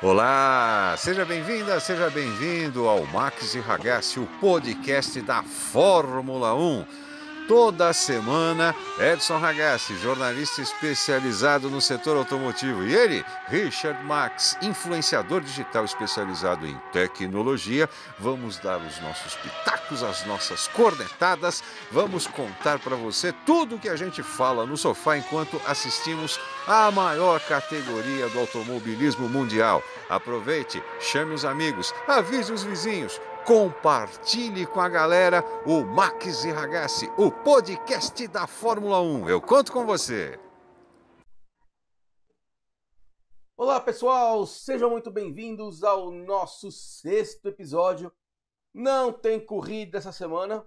Olá, seja bem-vinda, seja bem-vindo ao Max e Ragazzi, o podcast da Fórmula 1. Toda semana, Edson Ragazzi, jornalista especializado no setor automotivo, e ele, Richard Max, influenciador digital especializado em tecnologia. Vamos dar os nossos pitacos, as nossas cornetadas, vamos contar para você tudo o que a gente fala no sofá enquanto assistimos a maior categoria do automobilismo mundial. Aproveite, chame os amigos, avise os vizinhos compartilhe com a galera o Max e Ragazzi, o podcast da Fórmula 1. Eu conto com você. Olá, pessoal, sejam muito bem-vindos ao nosso sexto episódio. Não tem corrida essa semana,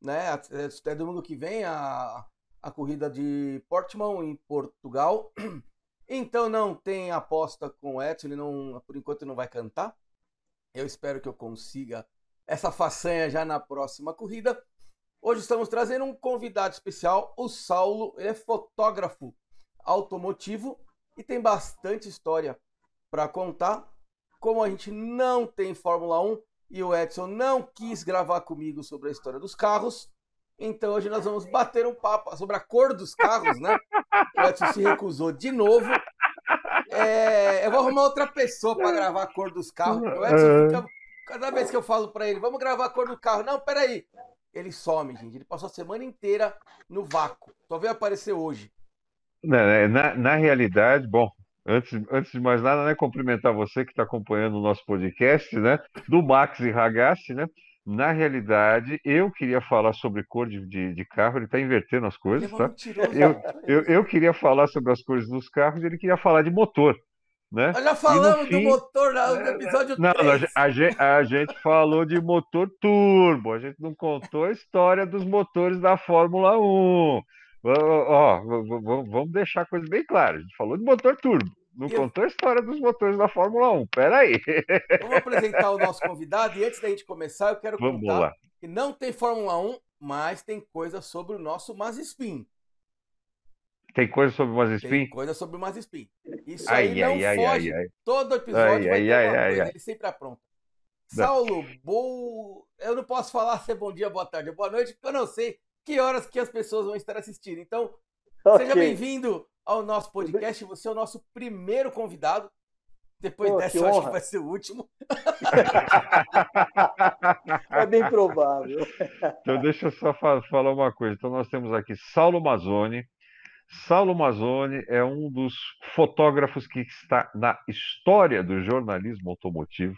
né? Até domingo que vem a, a corrida de Portimão em Portugal. Então não tem aposta com o Edson, ele não, por enquanto não vai cantar. Eu espero que eu consiga essa façanha já na próxima corrida. Hoje estamos trazendo um convidado especial, o Saulo, ele é fotógrafo automotivo e tem bastante história para contar. Como a gente não tem Fórmula 1 e o Edson não quis gravar comigo sobre a história dos carros, então hoje nós vamos bater um papo sobre a cor dos carros, né? O Edson se recusou de novo. É, eu vou arrumar outra pessoa para gravar a cor dos carros. O Edson fica Cada vez que eu falo para ele, vamos gravar a cor do carro. Não, peraí. Ele some, gente. Ele passou a semana inteira no vácuo. Só veio aparecer hoje. Na, na, na realidade, bom, antes, antes de mais nada, né, cumprimentar você que está acompanhando o nosso podcast, né, do Max e Ragazzi, né? Na realidade, eu queria falar sobre cor de, de, de carro, ele está invertendo as coisas, tá? Eu, eu, eu queria falar sobre as cores dos carros e ele queria falar de motor. Né? Nós já falamos fim, do motor no é, episódio não, 3. Não, a, gente, a gente falou de motor turbo, a gente não contou a história dos motores da Fórmula 1. Ó, vamos deixar a coisa bem clara. A gente falou de motor turbo, não eu... contou a história dos motores da Fórmula 1. Pera aí. Vamos apresentar o nosso convidado e antes da gente começar, eu quero vamos contar lá. que não tem Fórmula 1, mas tem coisa sobre o nosso Mazespin. Tem coisa sobre o Mazespin? Tem coisa sobre o Mazespin. Isso ai, aí ai, não ai, foge. Ai, Todo episódio vai ter uma coisa, ele sempre apronta. Saulo, bom... eu não posso falar se é bom dia, boa tarde, boa noite, porque eu não sei que horas que as pessoas vão estar assistindo. Então, okay. seja bem-vindo ao nosso podcast. Você é o nosso primeiro convidado. Depois Pô, dessa, eu acho que vai ser o último. é bem provável. Então, deixa eu só falar uma coisa. Então, nós temos aqui Saulo Mazzoni, Saulo Mazzoni é um dos fotógrafos que está na história do jornalismo automotivo,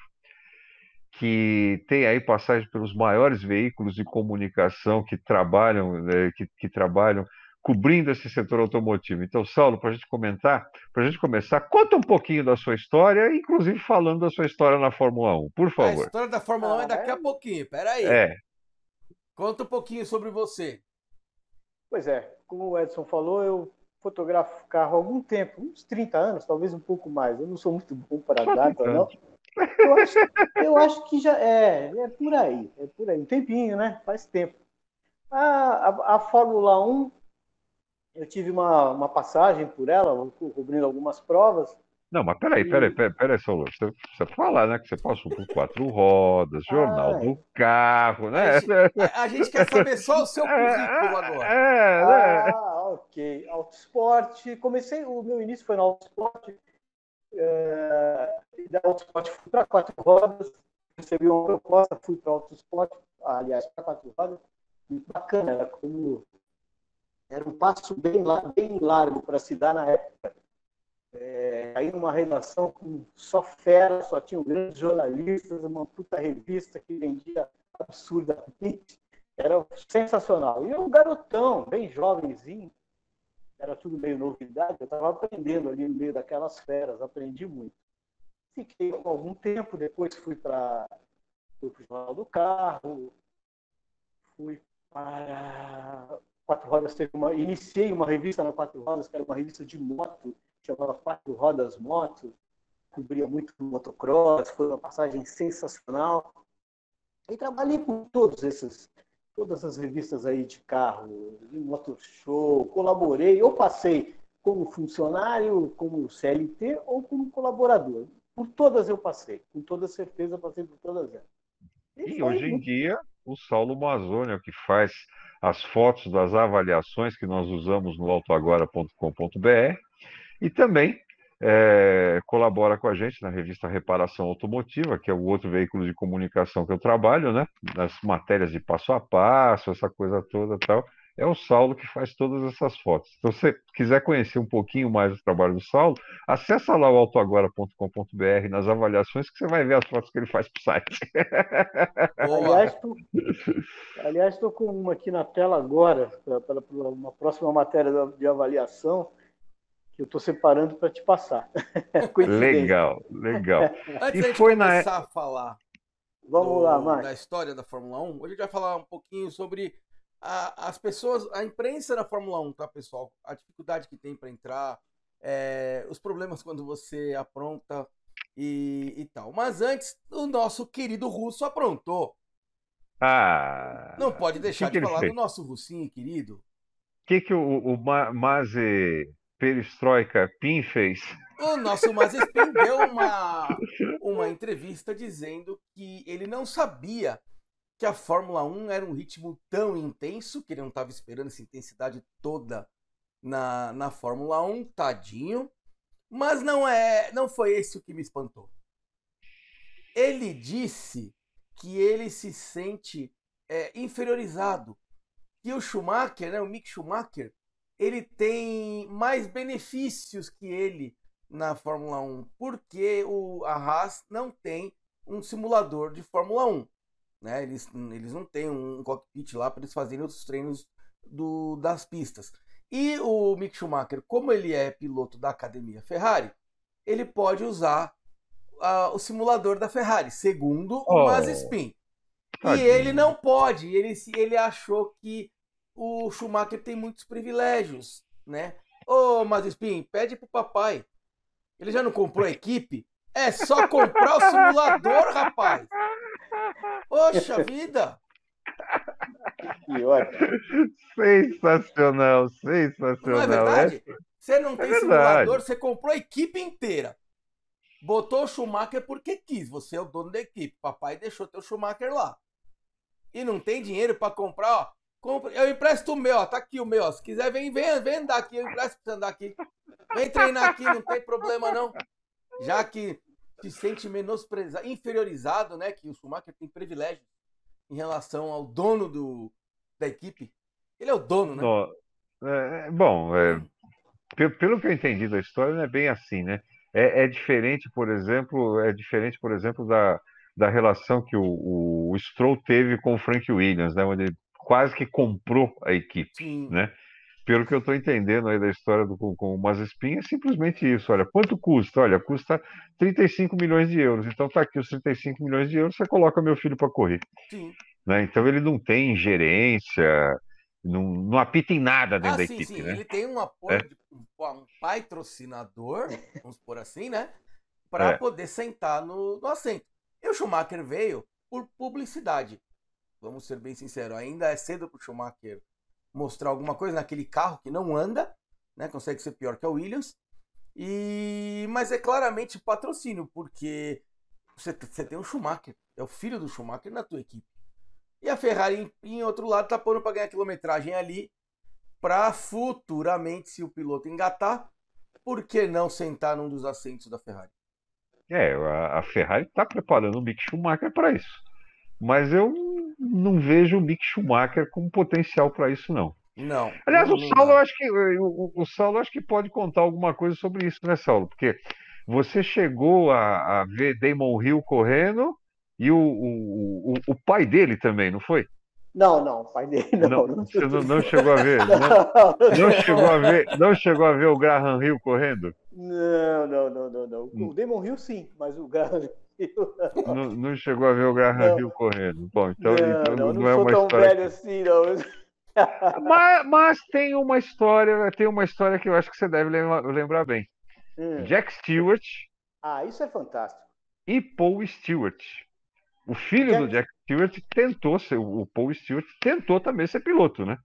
que tem aí passagem pelos maiores veículos de comunicação que trabalham, né, que, que trabalham cobrindo esse setor automotivo. Então, Saulo, para a gente comentar, para a gente começar, conta um pouquinho da sua história, inclusive falando da sua história na Fórmula 1, por favor. A história da Fórmula 1 é daqui a pouquinho, peraí. É. Conta um pouquinho sobre você. Pois é, como o Edson falou, eu fotografo carro há algum tempo, uns 30 anos, talvez um pouco mais. Eu não sou muito bom para data, não. Eu acho, eu acho, que já é, é por aí, é por aí, um tempinho, né? Faz tempo. A, a, a Fórmula 1, eu tive uma, uma passagem por ela, cobrindo algumas provas, não, mas peraí, peraí, peraí, peraí, Saulo. Você precisa falar, né? Que você passou por quatro rodas, jornal ah, do carro, né? A gente, a, a gente, quer saber só o seu é, currículo agora. É, né? Ah, ok. Autosport. Comecei, o meu início foi no Autosport. É, da Autosport fui para quatro rodas. Recebi uma proposta, fui para Autosport, aliás, para quatro rodas. Muito bacana, era como. Era um passo bem, bem largo para se dar na época é, aí numa redação com só fera, só tinham grandes jornalistas, uma puta revista que vendia absurdamente. Era sensacional. E um garotão, bem jovenzinho, era tudo meio novidade, eu estava aprendendo ali no meio daquelas feras, aprendi muito. Fiquei algum tempo, depois fui para o Jornal do Carro, fui para Quatro Rodas, teve uma, iniciei uma revista na Quatro Rodas, que era uma revista de moto, chamava Quatro Rodas Moto, cobria muito motocross, foi uma passagem sensacional. E trabalhei com todos esses, todas as revistas aí de carro, de motor show, colaborei, ou passei como funcionário, como CLT ou como colaborador. por todas eu passei, com toda certeza passei por todas elas. E, e hoje em dia, o Saulo Mazzoni é o que faz as fotos das avaliações que nós usamos no autoagora.com.br e também é, colabora com a gente na revista Reparação Automotiva, que é o outro veículo de comunicação que eu trabalho, né? Nas matérias de passo a passo, essa coisa toda tal. É o Saulo que faz todas essas fotos. Então, se você quiser conhecer um pouquinho mais do trabalho do Saulo, acessa lá o autoagora.com.br nas avaliações que você vai ver as fotos que ele faz para o site. aliás, estou com uma aqui na tela agora, para uma próxima matéria de avaliação que eu estou separando para te passar. legal, legal. Antes e foi começar na... a falar Vamos do, lá, Marcos. da história da Fórmula 1, hoje a gente vai falar um pouquinho sobre a, as pessoas, a imprensa da Fórmula 1, tá, pessoal? A dificuldade que tem para entrar, é, os problemas quando você apronta e, e, tal. Mas antes, o nosso querido russo aprontou. Ah! Não pode deixar que de falar fez? do nosso russinho querido. O que, que o, o Maze perestroika PIN fez? O nosso Mazespin deu uma, uma entrevista dizendo que ele não sabia que a Fórmula 1 era um ritmo tão intenso que ele não estava esperando essa intensidade toda na, na Fórmula 1, tadinho. Mas não é, não foi esse o que me espantou. Ele disse que ele se sente é, inferiorizado, que o Schumacher, né, o Mick Schumacher, ele tem mais benefícios que ele na Fórmula 1, porque o, a Haas não tem um simulador de Fórmula 1. Né? Eles, eles não têm um cockpit lá para eles fazerem os treinos do, das pistas. E o Mick Schumacher, como ele é piloto da academia Ferrari, ele pode usar uh, o simulador da Ferrari, segundo oh, o Mazepin. E ele não pode. Ele, ele achou que o Schumacher tem muitos privilégios, né? Ô, Mazespin, pede pro papai. Ele já não comprou a equipe? É só comprar o simulador, rapaz. Poxa vida! Que ótimo. Sensacional, sensacional. Não é verdade? Você não é tem é simulador, você comprou a equipe inteira. Botou o Schumacher porque quis. Você é o dono da equipe. Papai deixou teu Schumacher lá. E não tem dinheiro para comprar, ó. Eu empresto o meu, ó. Tá aqui o meu, ó. Se quiser, vem, vem, vem andar aqui. Eu empresto pra andar aqui. Vem treinar aqui, não tem problema, não. Já que se sente menosprezado, inferiorizado, né? Que o Schumacher tem privilégio em relação ao dono do, da equipe. Ele é o dono, né? É, é, bom, é, pelo que eu entendi da história, não é bem assim, né? É, é diferente, por exemplo, é diferente, por exemplo, da, da relação que o, o, o Stroll teve com o Frank Williams, né? Onde ele quase que comprou a equipe, Sim. né? Pelo que eu estou entendendo aí da história do, com, com o Mazespin, é simplesmente isso. Olha, quanto custa? Olha, custa 35 milhões de euros. Então tá aqui os 35 milhões de euros, você coloca meu filho para correr. Sim. Né? Então ele não tem gerência, não, não apita em nada dentro ah, da sim, equipe. Sim. Né? Ele tem um apoio, é. de, um, um patrocinador, vamos por assim, né? Para é. poder sentar no, no assento. E o Schumacher veio por publicidade. Vamos ser bem sinceros, ainda é cedo para o Schumacher mostrar alguma coisa naquele carro que não anda, né? Consegue ser pior que a Williams. E mas é claramente patrocínio, porque você, você tem o Schumacher, é o filho do Schumacher na tua equipe. E a Ferrari em, em outro lado tá pondo para ganhar quilometragem ali para futuramente, se o piloto engatar, por que não sentar num dos assentos da Ferrari? É, a, a Ferrari está preparando o Mick Schumacher para isso. Mas eu não vejo o Mick Schumacher com potencial para isso, não. Não. Aliás, não, o Saulo, eu acho que o, o Saulo acho que pode contar alguma coisa sobre isso, né, Saulo? Porque você chegou a, a ver Damon Hill correndo e o, o, o, pai dele também, não foi? Não, não, o pai dele não. Não, não, você não, não chegou a ver? Não, não, chegou a ver? Não chegou a ver o Graham Hill correndo? Não, não, não, não, não. O Damon Hill sim, mas o Graham não, não, chegou a ver o Graham Hill correndo. Bom, então não, então não, não, não é uma tão história. Velho que... assim, não. mas, mas, tem uma história, tem uma história que eu acho que você deve lembrar, lembrar bem. Hum. Jack Stewart. Ah, isso é fantástico. E Paul Stewart. O filho Jack... do Jack Stewart tentou ser, o Paul Stewart tentou também ser piloto, né?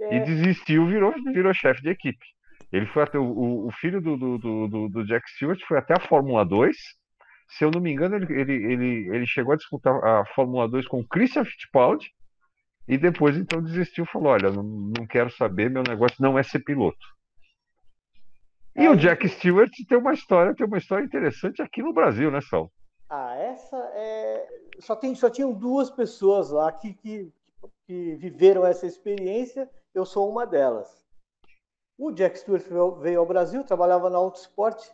É. E desistiu, virou, virou chefe de equipe. Ele foi até o, o filho do, do, do, do Jack Stewart foi até a Fórmula 2 Se eu não me engano, ele, ele, ele, ele chegou a disputar a Fórmula 2 com o Christian Fittipaldi e depois então desistiu, falou: olha, não, não quero saber, meu negócio não é ser piloto. E é, o Jack Stewart tem uma história, tem uma história interessante aqui no Brasil, né, Sal? Ah, essa é. Só, tem, só tinham duas pessoas lá que, que, que viveram essa experiência, eu sou uma delas. O Jack Stewart veio ao Brasil, trabalhava na Autosport,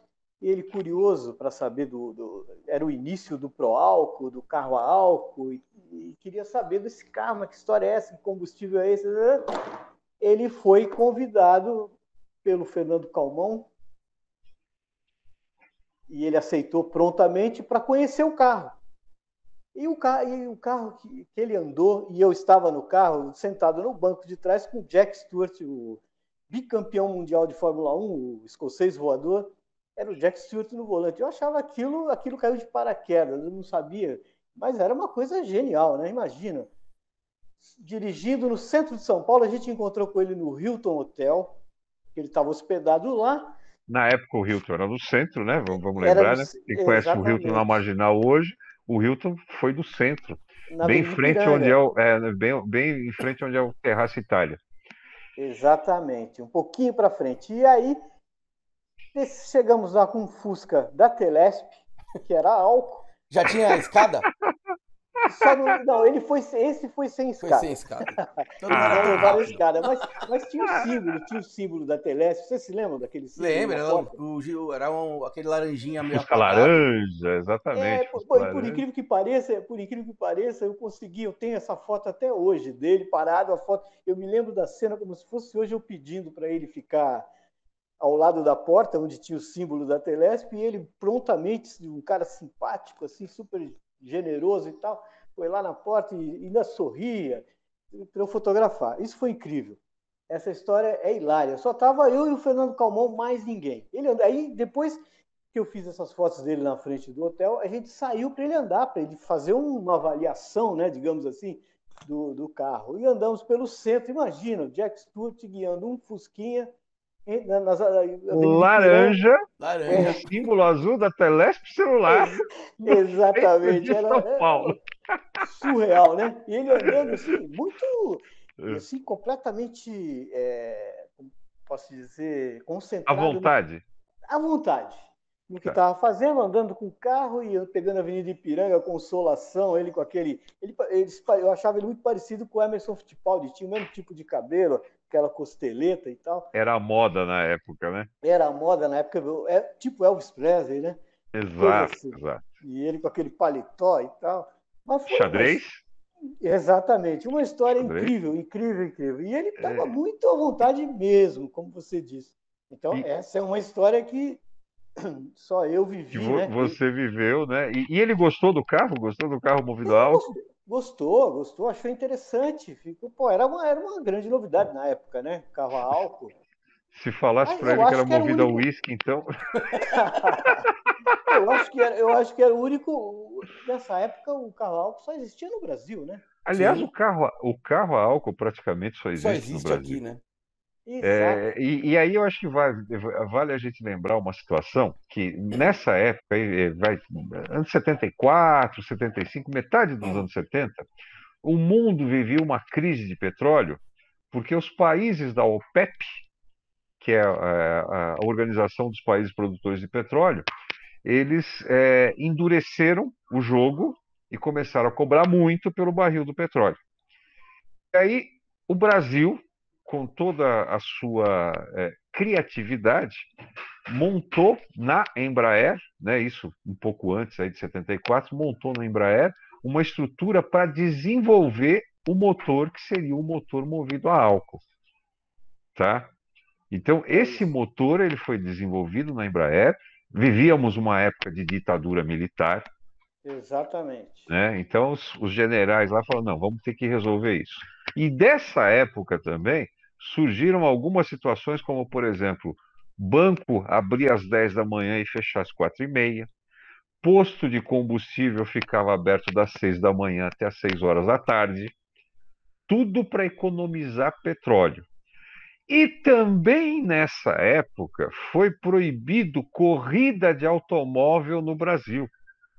ele curioso para saber do, do, Era o início do Pro Álcool, do carro a álcool, e, e, queria saber desse carro, que história é essa, que combustível é esse? Ele foi convidado pelo Fernando Calmon e ele aceitou prontamente para conhecer o carro. E o carro, e o carro que, que, ele andou, e eu estava no carro, sentado no banco de trás com o Jack Stewart, o bicampeão mundial de Fórmula 1, o escocês voador, era o Jack Stewart no volante. Eu achava aquilo, aquilo caiu de paraquedas, eu não sabia, mas era uma coisa genial, né? Imagina. Dirigindo no centro de São Paulo, a gente encontrou com ele no Hilton Hotel, ele estava hospedado lá, na época o Hilton era no centro, né? Vamos, vamos lembrar, né? Quem conhece o Hilton na Marginal hoje, o Hilton foi do centro, na bem em frente onde é, o, é, bem, bem em frente onde é o Terraço Itália. Exatamente, um pouquinho para frente. E aí chegamos lá com um Fusca da Telesp, que era álcool. Já tinha a escada? Não, não, ele foi, esse foi sem escada. Foi sem escada. Todo mundo ah, levaram escada. Mas, mas tinha o símbolo, tinha o símbolo da Telesp. Você se lembra daquele símbolo? Lembra, era, o, era um, aquele laranjinha meio Fusca laranja, exatamente. É, por, por, incrível que pareça, por incrível que pareça, eu consegui, eu tenho essa foto até hoje dele parado, a foto. Eu me lembro da cena como se fosse hoje eu pedindo para ele ficar ao lado da porta, onde tinha o símbolo da Telesp, e ele prontamente, um cara simpático, assim, super generoso e tal, foi lá na porta e ainda sorria para eu fotografar. Isso foi incrível. Essa história é hilária. Só tava eu e o Fernando Calmon, mais ninguém. Ele aí depois que eu fiz essas fotos dele na frente do hotel, a gente saiu para ele andar, para ele fazer uma avaliação, né, digamos assim, do, do carro. E andamos pelo centro. Imagina, o Jack Stewart guiando um Fusquinha nas, laranja, laranja. o símbolo azul da Telesp celular. Exatamente. Era, São Paulo. surreal, né? E ele andando assim, muito é. assim, completamente, é, posso dizer, concentrado. À vontade. No, à vontade. No que estava tá. fazendo, andando com o carro e pegando a Avenida Ipiranga, Consolação, ele com aquele. Ele, ele, eu achava ele muito parecido com o Emerson Fittipaldi, tinha o mesmo tipo de cabelo, aquela costeleta e tal. Era a moda na época, né? Era a moda na época, é, tipo Elvis Presley, né? Exato, assim. exato. E ele com aquele paletó e tal. Mas foi, Xadrez? Mas, exatamente, uma história Xadrez? incrível, incrível, incrível. E ele estava é... muito à vontade mesmo, como você disse. Então, e... essa é uma história que só eu vivi. Que né? Você viveu, né? E, e, ele gostou do carro? Gostou do carro movido a álcool? Gostou, gostou, achou interessante. Ficou, pô, era uma, era uma grande novidade na época, né? Carro a álcool. Se falasse para ele que era movido a uísque, então. eu, acho que era, eu acho que era o único. Nessa época, o carro a álcool só existia no Brasil, né? Aliás, o carro, o carro a álcool praticamente só existe, só existe no Brasil. aqui, né? É, e, e, aí eu acho que vai, vale a gente lembrar uma situação que nessa época, vai, anos 74, 75, metade dos anos 70, o mundo vivia uma crise de petróleo porque os países da OPEP, que é a, a Organização dos Países Produtores de Petróleo, eles é, endureceram o jogo e começaram a cobrar muito pelo barril do petróleo. E aí o Brasil com toda a sua é, criatividade, montou na Embraer, né, isso um pouco antes aí de 74, montou na Embraer uma estrutura para desenvolver o motor que seria um motor movido a álcool, tá? Então esse motor ele foi desenvolvido na Embraer. Vivíamos uma época de ditadura militar. Exatamente. Né? Então os, os generais lá falaram não, vamos ter que resolver isso. E dessa época também surgiram algumas situações, como, por exemplo, banco abrir às 10 da manhã e fechar às 4 e meia, posto de combustível ficava aberto das 6 da manhã até às 6 horas da tarde, tudo para economizar petróleo. E também nessa época foi proibido corrida de automóvel no Brasil.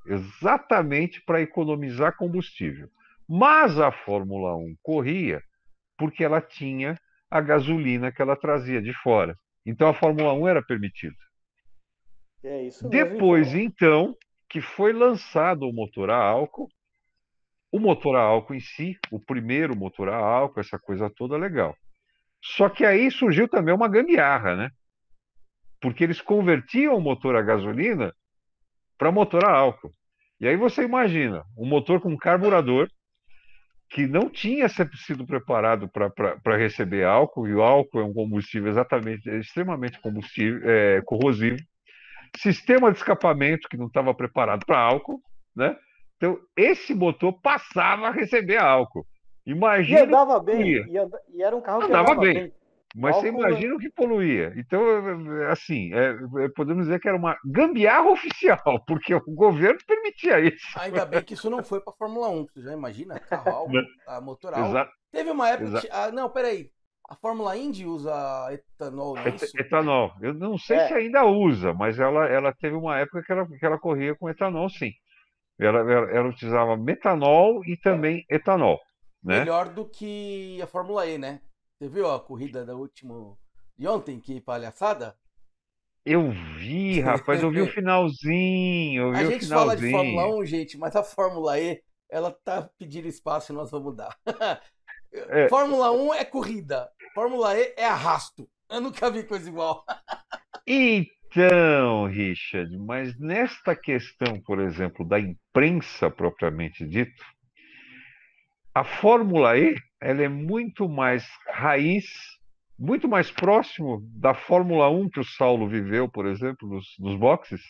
exatamente para economizar combustível. Mas a Fórmula 1 corria porque ela tinha a gasolina que ela trazia de fora. Então a Fórmula 1 era permitida. É Depois, então, que foi lançado o motor a álcool, o motor a álcool em si, o primeiro motor a álcool, essa coisa toda legal. Só que aí surgiu também uma gambiarra, né? Porque eles convertiam o motor a gasolina para motor a álcool. E aí você imagina, um motor com carburador que não tinha sido preparado para receber álcool, e o álcool é um combustível exatamente, é extremamente combustível, é, corrosivo, sistema de escapamento que não estava preparado para álcool, né? Então, esse motor passava a receber álcool. Imagina. E andava bem. E, e, era um carro que andava, andava bem. bem. Mas álcool... você imagina o que poluía. Então, assim, é, é, podemos dizer que era uma gambiarra oficial, porque o governo permitia isso. Ainda bem que isso não foi para a Fórmula 1. Você já imagina? Carro álcool, a motor álcool. Teve uma época. Que... Ah, não, peraí. A Fórmula Indy usa etanol, não é isso? Etanol. Eu não sei é. se ainda usa, mas ela, ela teve uma época que ela, que ela corria com etanol, sim. Ela, ela, ela utilizava metanol e também etanol. Né? Melhor do que a Fórmula E, né? Você viu a corrida da última de ontem, que palhaçada? Eu vi, rapaz, eu vi o finalzinho. a gente fala de Fórmula 1, gente, mas a Fórmula E, ela tá pedindo espaço e nós vamos dar. É. Fórmula 1 é corrida, Fórmula E é arrasto. Eu nunca vi coisa igual. Então, Richard, mas nesta questão, por exemplo, da imprensa propriamente dito, a Fórmula E ela é muito mais raiz, muito mais próximo da Fórmula 1 que o Saulo viveu, por exemplo, nos, nos boxes.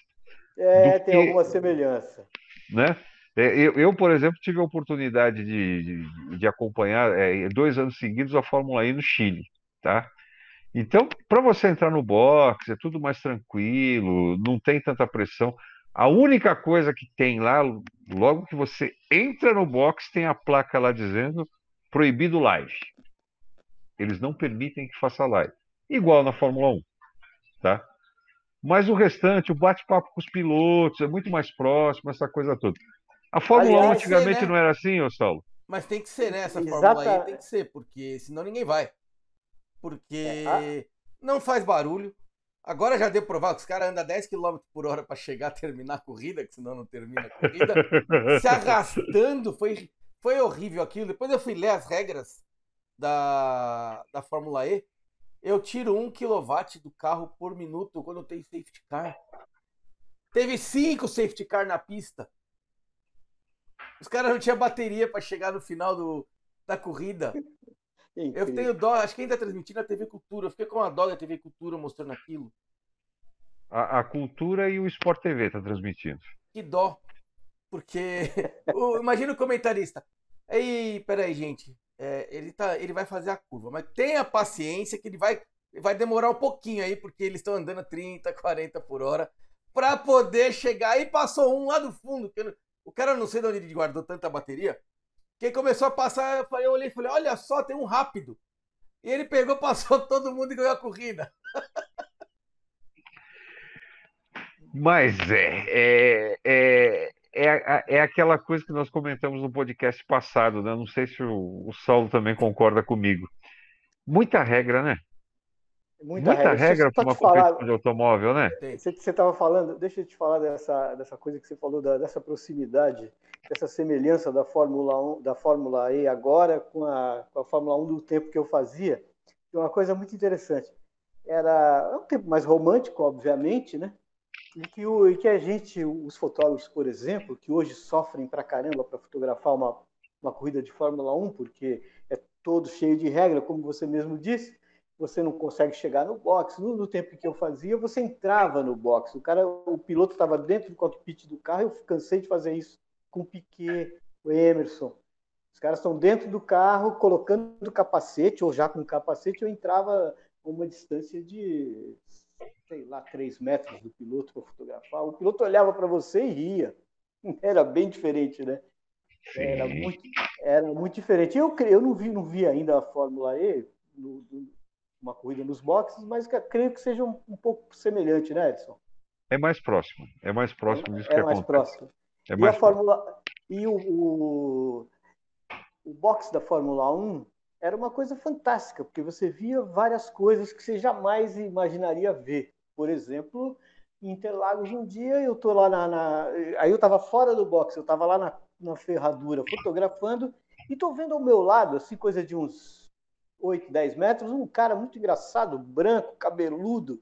É, tem que, alguma semelhança. Né? É, eu, eu, por exemplo, tive a oportunidade de, de, de acompanhar é, dois anos seguidos a Fórmula E no Chile, tá? Então, para você entrar no box, é tudo mais tranquilo, não tem tanta pressão. A única coisa que tem lá, logo que você entra no box, tem a placa lá dizendo proibido live. Eles não permitem que faça live. Igual na Fórmula 1, tá? Mas o restante, o bate-papo com os pilotos, é muito mais próximo, essa coisa toda. A Fórmula Aliás, 1 antigamente né? não era assim, ô Saulo? Mas tem que ser, né? Essa Fórmula E tem que ser, porque senão ninguém vai. Porque é, não faz barulho. Agora já deu provar que os caras andam 10 km por hora para chegar a terminar a corrida, que senão não termina a corrida. se arrastando, foi, foi horrível aquilo. Depois eu fui ler as regras da, da Fórmula E. Eu tiro 1 kW do carro por minuto quando tem safety car. Teve cinco safety car na pista. Os caras não tinham bateria para chegar no final do, da corrida. Eu tenho dó, acho que ainda tá transmitindo a TV Cultura. Eu fiquei com a dó da TV Cultura mostrando aquilo. A, a Cultura e o Sport TV tá transmitindo. Que dó. Porque. o, imagina o comentarista. Ei, peraí, gente. É, ele, tá, ele vai fazer a curva, mas tenha paciência que ele vai, vai demorar um pouquinho aí, porque eles estão andando a 30, 40 por hora, para poder chegar. E passou um lá do fundo, que o cara não sei de onde ele guardou tanta bateria. Que começou a passar, eu, eu olhei e falei, olha só, tem um rápido. E ele pegou, passou todo mundo e ganhou a corrida. Mas é, é, é, é, é aquela coisa que nós comentamos no podcast passado, né? Não sei se o, o Saulo também concorda comigo. Muita regra, né? Muita, Muita regra, para uma competição de automóvel, né? Você estava falando, deixa eu te falar dessa, dessa coisa que você falou, da, dessa proximidade, dessa semelhança da Fórmula 1, da Fórmula E agora com a, com a Fórmula 1 do tempo que eu fazia. É uma coisa muito interessante. Era um tempo mais romântico, obviamente, né? E que, o, e que a gente, os fotógrafos, por exemplo, que hoje sofrem pra caramba para fotografar uma, uma corrida de Fórmula 1, porque é todo cheio de regra, como você mesmo disse, você não consegue chegar no box. No, no, tempo que eu fazia, você entrava no box. O cara, o piloto estava dentro do cockpit do carro. Eu cansei de fazer isso com o Piquet, o Emerson. Os caras estão dentro do carro, colocando o capacete ou já com o capacete. Eu entrava a uma distância de, sei lá, 3 metros do piloto para fotografar. O piloto olhava para você e ria. Era bem diferente, né? Era muito, era muito diferente. Eu, eu não vi, não vi ainda a Fórmula E no, uma corrida nos boxes, mas creio que seja um, um pouco semelhante, né, Edson? É mais próximo. É mais próximo disso é, que é mais acontece. próximo. É e a Fórmula e o, o, o box da Fórmula 1 era uma coisa fantástica, porque você via várias coisas que você jamais imaginaria ver. Por exemplo, em Interlagos um dia eu tô lá na, na... aí eu estava fora do box, eu estava lá na, na ferradura fotografando e tô vendo ao meu lado, assim, coisa de uns 8, 10 metros, um cara muito engraçado, branco, cabeludo,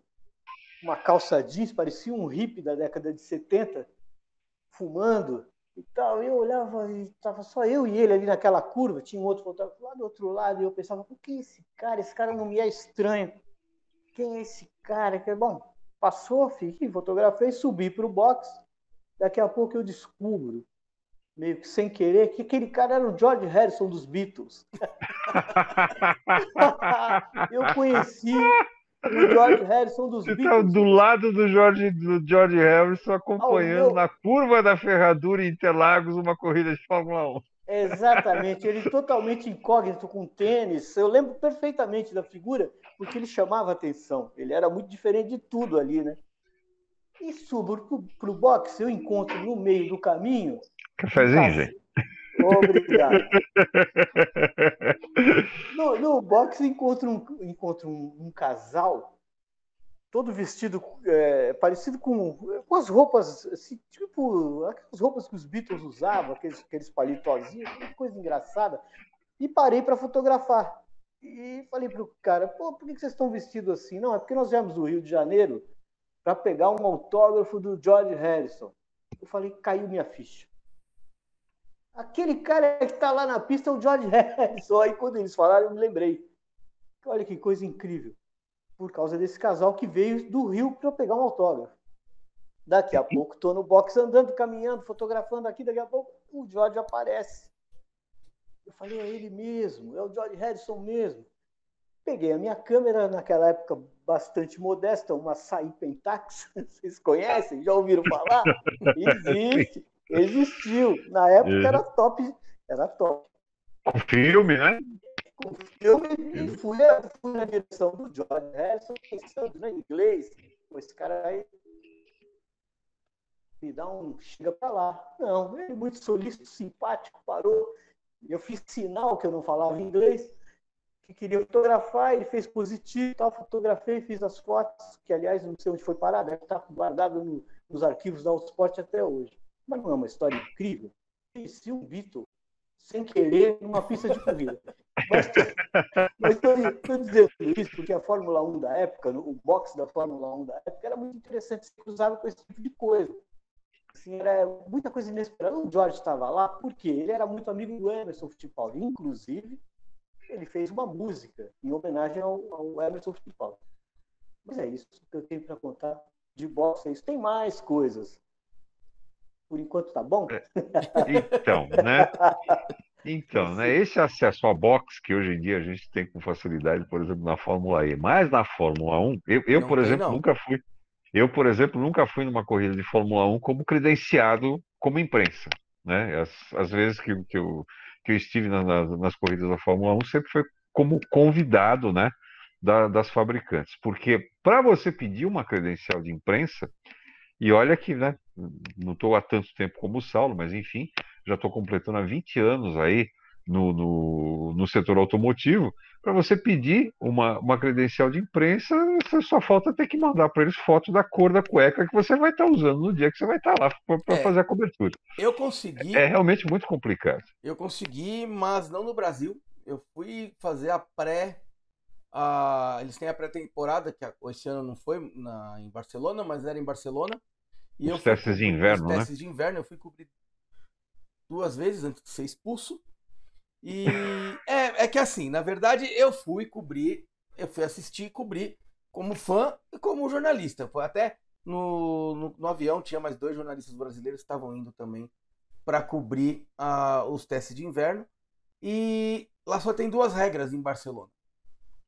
uma calça jeans, parecia um hippie da década de 70, fumando e tal. Eu olhava e estava só eu e ele ali naquela curva, tinha um outro fotógrafo lá do outro lado, e eu pensava, por que esse cara? Esse cara não me é estranho. Quem é esse cara? Bom, passou, fiquei, fotografei, subi para o box. Daqui a pouco eu descubro, meio que sem querer, que aquele cara era o George Harrison dos Beatles. eu conheci o George Harrison dos Você Beatles. Tá do lado do George, do George Harrison acompanhando meu- na curva da Ferradura em Interlagos uma corrida de Fórmula 1. Exatamente, ele totalmente incógnito com tênis. Eu lembro perfeitamente da figura, porque ele chamava atenção. Ele era muito diferente de tudo ali, né? E subo pro, pro boxe, eu encontro no meio do caminho. Cafezinho, Tá. gente. Obrigado. No, no boxe encontro um, encontro um, um casal todo vestido é, parecido com, com as roupas, assim, tipo aquelas roupas que os Beatles usavam, aqueles, aqueles palitozinhos, coisa engraçada. E parei para fotografar. E falei pro cara, pô, por que vocês estão vestidos assim? Não, é porque nós viemos do Rio de Janeiro para pegar um autógrafo do George Harrison. Eu falei, caiu minha ficha. Aquele cara que está lá na pista é o George Harrison. Aí quando eles falaram, eu me lembrei. Olha que coisa incrível. Por causa desse casal que veio do Rio para pegar um autógrafo. Daqui a pouco estou no box andando, caminhando, fotografando aqui. Daqui a pouco o George aparece. Eu falei, é ele mesmo, é o George Harrison mesmo. Peguei a minha câmera, naquela época bastante modesta, uma Sai Pentax. Vocês conhecem? Já ouviram falar? Existe. Existiu. Na época era top. Era top. Com filme, né? Com filme e fui, fui na direção do George Harrison, pensando em inglês. Esse cara aí me dá um chega pra lá. Não, ele muito solícito, simpático, parou. Eu fiz sinal que eu não falava inglês, que queria fotografar, ele fez positivo, tal, fotografei, fiz as fotos, que aliás não sei onde foi parar, deve estar guardado no- nos arquivos da Autosport até hoje. Mas não é uma história incrível? Conheci um Beatle sem querer numa pista de corrida. Mas estou dizendo isso porque a Fórmula 1 da época, o box da Fórmula 1 da época, era muito interessante, se cruzava com esse tipo de coisa. Assim, era muita coisa inesperada. O George estava lá porque ele era muito amigo do Emerson Fittipaldi. Inclusive, ele fez uma música em homenagem ao, ao Emerson Fittipaldi. Mas é isso que eu tenho para contar de boxe. É isso. Tem mais coisas. Por enquanto tá bom? Então, né? Então, né? Esse acesso a box que hoje em dia a gente tem com facilidade, por exemplo, na Fórmula E, mas na Fórmula 1, eu, eu por tem, exemplo, não. nunca fui. Eu, por exemplo, nunca fui numa corrida de Fórmula 1 como credenciado como imprensa, né? As, as vezes que, que, eu, que eu estive na- nas, nas corridas da Fórmula 1 sempre foi como convidado, né? da- das fabricantes. Porque para você pedir uma credencial de imprensa, e olha que, né? Não estou há tanto tempo como o Saulo, mas enfim, já estou completando há 20 anos aí no, no, no setor automotivo. Para você pedir uma, uma credencial de imprensa, você só falta ter que mandar para eles foto da cor da cueca que você vai estar usando no dia que você vai estar lá para É. fazer a cobertura. Eu consegui, É realmente muito complicado. eu consegui, mas não no Brasil. Eu fui fazer a pré. a- eles têm a pré-temporada, que a- esse ano não foi na, em Barcelona, mas era em Barcelona. E Os eu fui testes de inverno, os né? testes de inverno, eu fui cobrir duas vezes antes de ser expulso. E é, é que assim, na verdade, eu fui cobrir, eu fui assistir e cobrir como fã e como jornalista. Foi até no, no, no avião tinha mais dois jornalistas brasileiros que estavam indo também para cobrir ah, os testes de inverno. E lá só tem duas regras em Barcelona.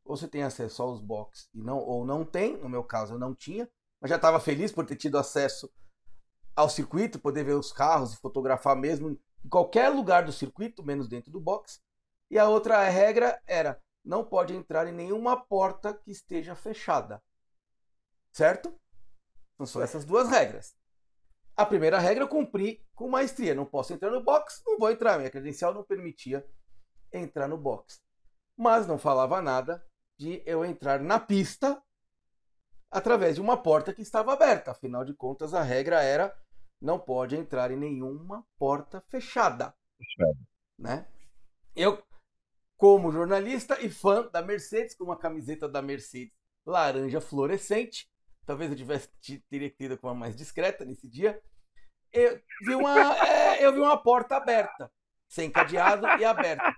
Ou você tem acesso aos boxes e não, ou não tem. No meu caso, eu não tinha. Mas já estava feliz por ter tido acesso ao circuito, poder ver os carros e fotografar mesmo em qualquer lugar do circuito, menos dentro do box. E a outra regra era não pode entrar em nenhuma porta que esteja fechada. Certo? Então são essas duas regras. A primeira regra eu cumpri com maestria. Não posso entrar no box, não vou entrar. Minha credencial não permitia entrar no box. Mas não falava nada de eu entrar na pista através de uma porta que estava aberta. Afinal de contas, a regra era não pode entrar em nenhuma porta fechada. Fechado. Né? Eu, como jornalista e fã da Mercedes, com uma camiseta da Mercedes laranja fluorescente, talvez eu tivesse teria que ter com uma mais discreta nesse dia. Eu vi uma, é, eu vi uma porta aberta, sem cadeado e aberta,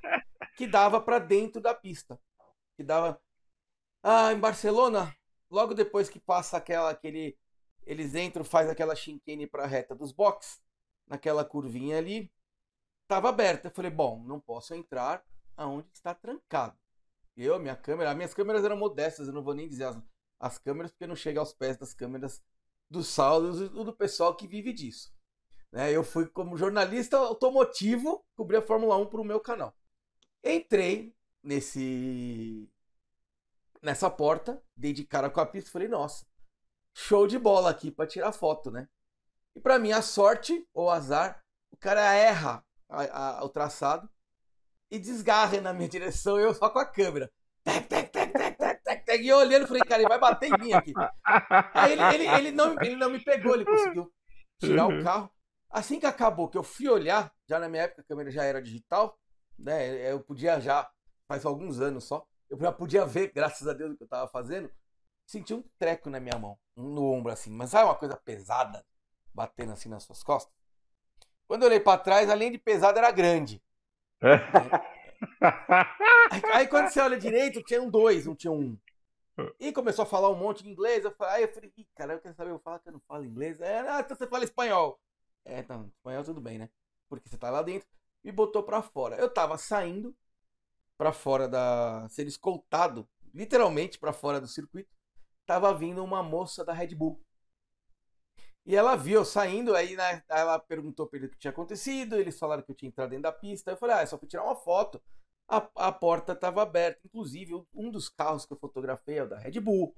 que dava para dentro da pista. Que dava. Ah, em Barcelona, logo depois que passa aquela aquele eles entram, faz aquela chicane para a reta dos box, naquela curvinha ali, estava aberta. Eu falei, bom, não posso entrar aonde está trancado. Eu, minha câmera, minhas câmeras eram modestas, eu não vou nem dizer as, as câmeras, porque não chega aos pés das câmeras dos saldos e do pessoal que vive disso. Né? Eu fui como jornalista automotivo cobrir a Fórmula 1 para o meu canal. Entrei nesse nessa porta, dei de cara com a pista e falei, nossa, show de bola aqui para tirar foto, né? E para minha sorte ou azar, o cara erra a, a, o traçado e desgarra na minha direção, eu só com a câmera. Tec, tec, tec, tec, tec, tec, tec, e eu olhando, falei, cara, ele vai bater em mim aqui. Aí ele, ele, ele, não, ele não me pegou, ele conseguiu tirar o carro. Assim que acabou, que eu fui olhar, já na minha época a câmera já era digital, né? Eu podia já, faz alguns anos só, eu já podia ver, graças a Deus, o que eu tava fazendo senti um treco na minha mão, no ombro assim, mas sabe uma coisa pesada batendo assim nas suas costas? Quando eu olhei para trás, além de pesado, era grande. É. aí, aí, quando você olha direito, tinha um dois, não tinha um. E começou a falar um monte de inglês. Eu falei, aí eu falei, Ih, cara, eu quero saber, eu falo que eu não falo inglês. É, ah, então você fala espanhol. É, então, espanhol tudo bem, né? Porque você tá lá dentro. Me botou pra fora. Eu tava saindo pra fora da. ser escoltado, literalmente pra fora do circuito tava vindo uma moça da Red Bull. E ela viu eu saindo, aí né, ela perguntou pra ele o que tinha acontecido, eles falaram que eu tinha entrado dentro da pista. Eu falei, ah, é só pra tirar uma foto. A, a porta tava aberta. Inclusive, um dos carros que eu fotografei é o da Red Bull,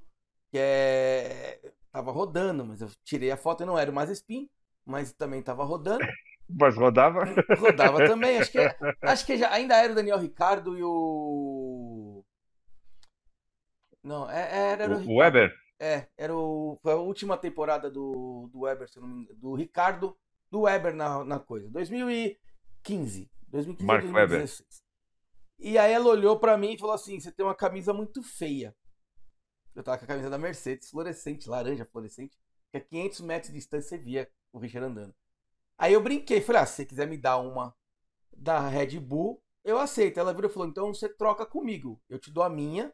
que é. tava rodando, mas eu tirei a foto e não era o Mazespin, mas também tava rodando. Mas rodava? Rodava também. Acho que, acho que já, ainda era o Daniel Ricardo e o. Não, é, é, era, era o, o Weber? É, era o, foi a última temporada do, do Weber, do Ricardo, do Weber na, na coisa. 2015. 2015 Mark 2016. Weber. E aí ela olhou para mim e falou assim: você tem uma camisa muito feia. Eu tava com a camisa da Mercedes, fluorescente, laranja fluorescente, que a 500 metros de distância você via o Richard andando. Aí eu brinquei, falei: ah, se você quiser me dar uma da Red Bull, eu aceito. Ela virou e falou: então você troca comigo. Eu te dou a minha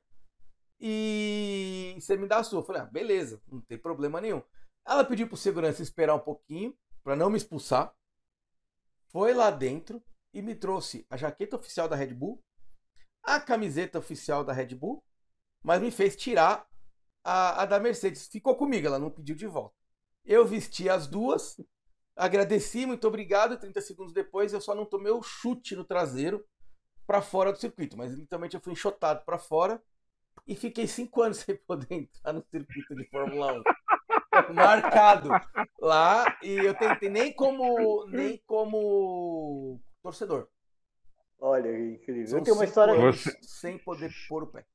e você me dá a sua. Eu falei, ah, beleza, não tem problema nenhum. Ela pediu pro segurança esperar um pouquinho para não me expulsar. Foi lá dentro e me trouxe a jaqueta oficial da Red Bull, a camiseta oficial da Red Bull, mas me fez tirar a, a da Mercedes. Ficou comigo, ela não pediu de volta. Eu vesti as duas, agradeci, muito obrigado. 30 segundos depois eu só não tomei o chute no traseiro para fora do circuito, mas literalmente eu fui enxotado para fora e fiquei cinco anos sem poder entrar no circuito de Fórmula 1. Marcado lá e eu tentei nem como nem como torcedor. Olha, incrível. São eu tenho uma história você... sem poder pôr o pé.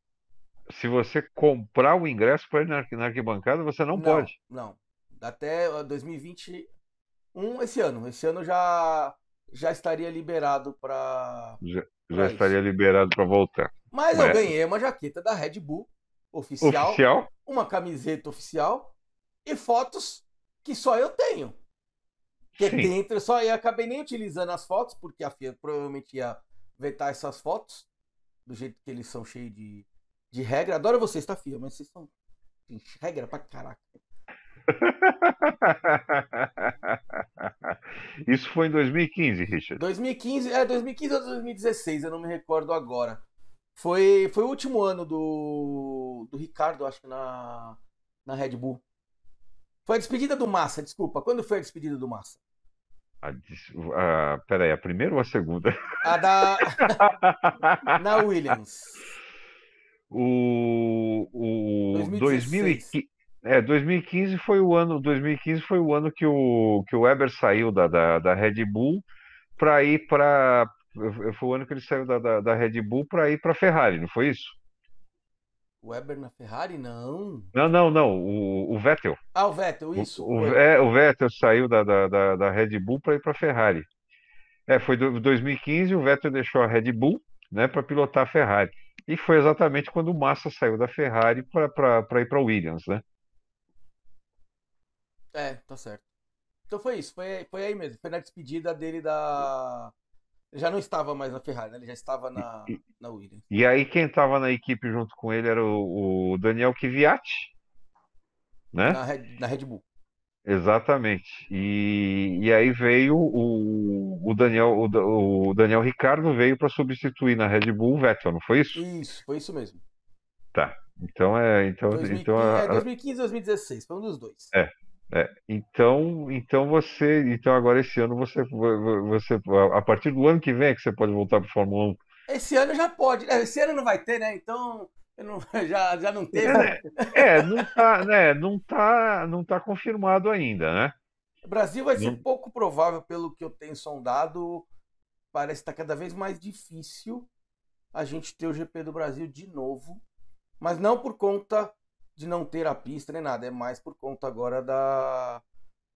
Se você comprar o ingresso para ir na arquibancada, você não, não pode. Não. Até 2021, esse ano. Esse ano já já estaria liberado para já, já estaria liberado para voltar. Mas eu ganhei uma jaqueta da Red Bull oficial, oficial, uma camiseta oficial e fotos que só eu tenho. Que Sim. dentro só eu acabei nem utilizando as fotos porque a FIA provavelmente ia vetar essas fotos do jeito que eles são cheios de, de regra. Adoro vocês, tá, FIA? Mas vocês são tem regra pra caraca. Isso foi em 2015, Richard. 2015, é 2015 ou 2016, eu não me recordo agora. Foi, foi o último ano do, do Ricardo, acho que na, na Red Bull. Foi a despedida do Massa, desculpa. Quando foi a despedida do Massa? A, a, peraí, a primeira ou a segunda? A da. na Williams. O. o 2015. É, 2015 foi o ano, 2015 foi o ano que o, que o Weber saiu da, da, da Red Bull para ir para. Foi o ano que ele saiu da, da, da Red Bull para ir para a Ferrari, não foi isso? O Weber na Ferrari? Não. Não, não, não. O, o Vettel. Ah, o Vettel, isso. O, o, é, o Vettel saiu da, da, da, da Red Bull para ir para a Ferrari. É, foi em 2015, o Vettel deixou a Red Bull né, para pilotar a Ferrari. E foi exatamente quando o Massa saiu da Ferrari para ir para Williams, né? É, tá certo. Então foi isso, foi, foi aí mesmo. Foi na despedida dele da. Já não estava mais na Ferrari, né? Ele já estava na, E- na Williams. E aí quem estava na equipe junto com ele era o, o Daniel Kvyat, né? Na Red, na Red Bull. Exatamente. E, e aí veio o, o Daniel, o, o Daniel Ricardo veio para substituir na Red Bull o Vettel, não foi isso? Isso, foi isso mesmo. Tá. Então é, então, 2015, então a- é, a- 2015 2016, foi um dos dois. É. É, então, então você, então agora esse ano você, você, a partir do ano que vem é que você pode voltar para Fórmula 1. Esse ano já pode. né? Esse ano não vai ter, né? Então não- já, já não teve. né? É, não tá, né, não tá, não tá confirmado ainda, né? O Brasil vai ser Não. pouco provável, pelo que eu tenho sondado. Parece que está cada vez mais difícil a gente ter o GP do Brasil de novo. Mas não por conta de não ter a pista nem nada, é mais por conta agora da,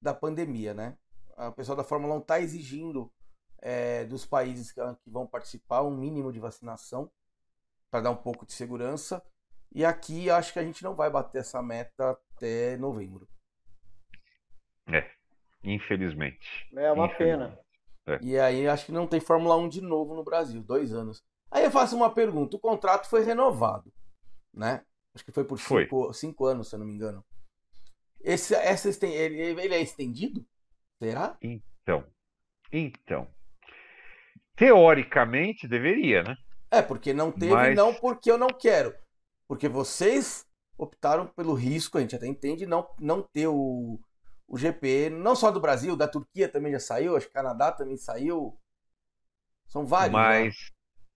da pandemia, né? O pessoal da Fórmula 1 está exigindo é, dos países que, que vão participar um mínimo de vacinação para dar um pouco de segurança. E aqui acho que a gente não vai bater essa meta até novembro. Infelizmente. É uma Infelizmente. pena. E aí acho que não tem Fórmula 1 de novo no Brasil, dois anos. Aí eu faço uma pergunta: o contrato foi renovado, né? Acho que foi por Foi. cinco, cinco anos, se eu não me engano. Esse, essa, ele, ele é estendido? Será? Então, então, teoricamente deveria, né? É, porque não teve, Mas- não porque eu não quero. Porque vocês optaram pelo risco, a gente até entende, não, não ter o, o GP, não só do Brasil, da Turquia também já saiu, acho que Canadá também saiu. São vários. né?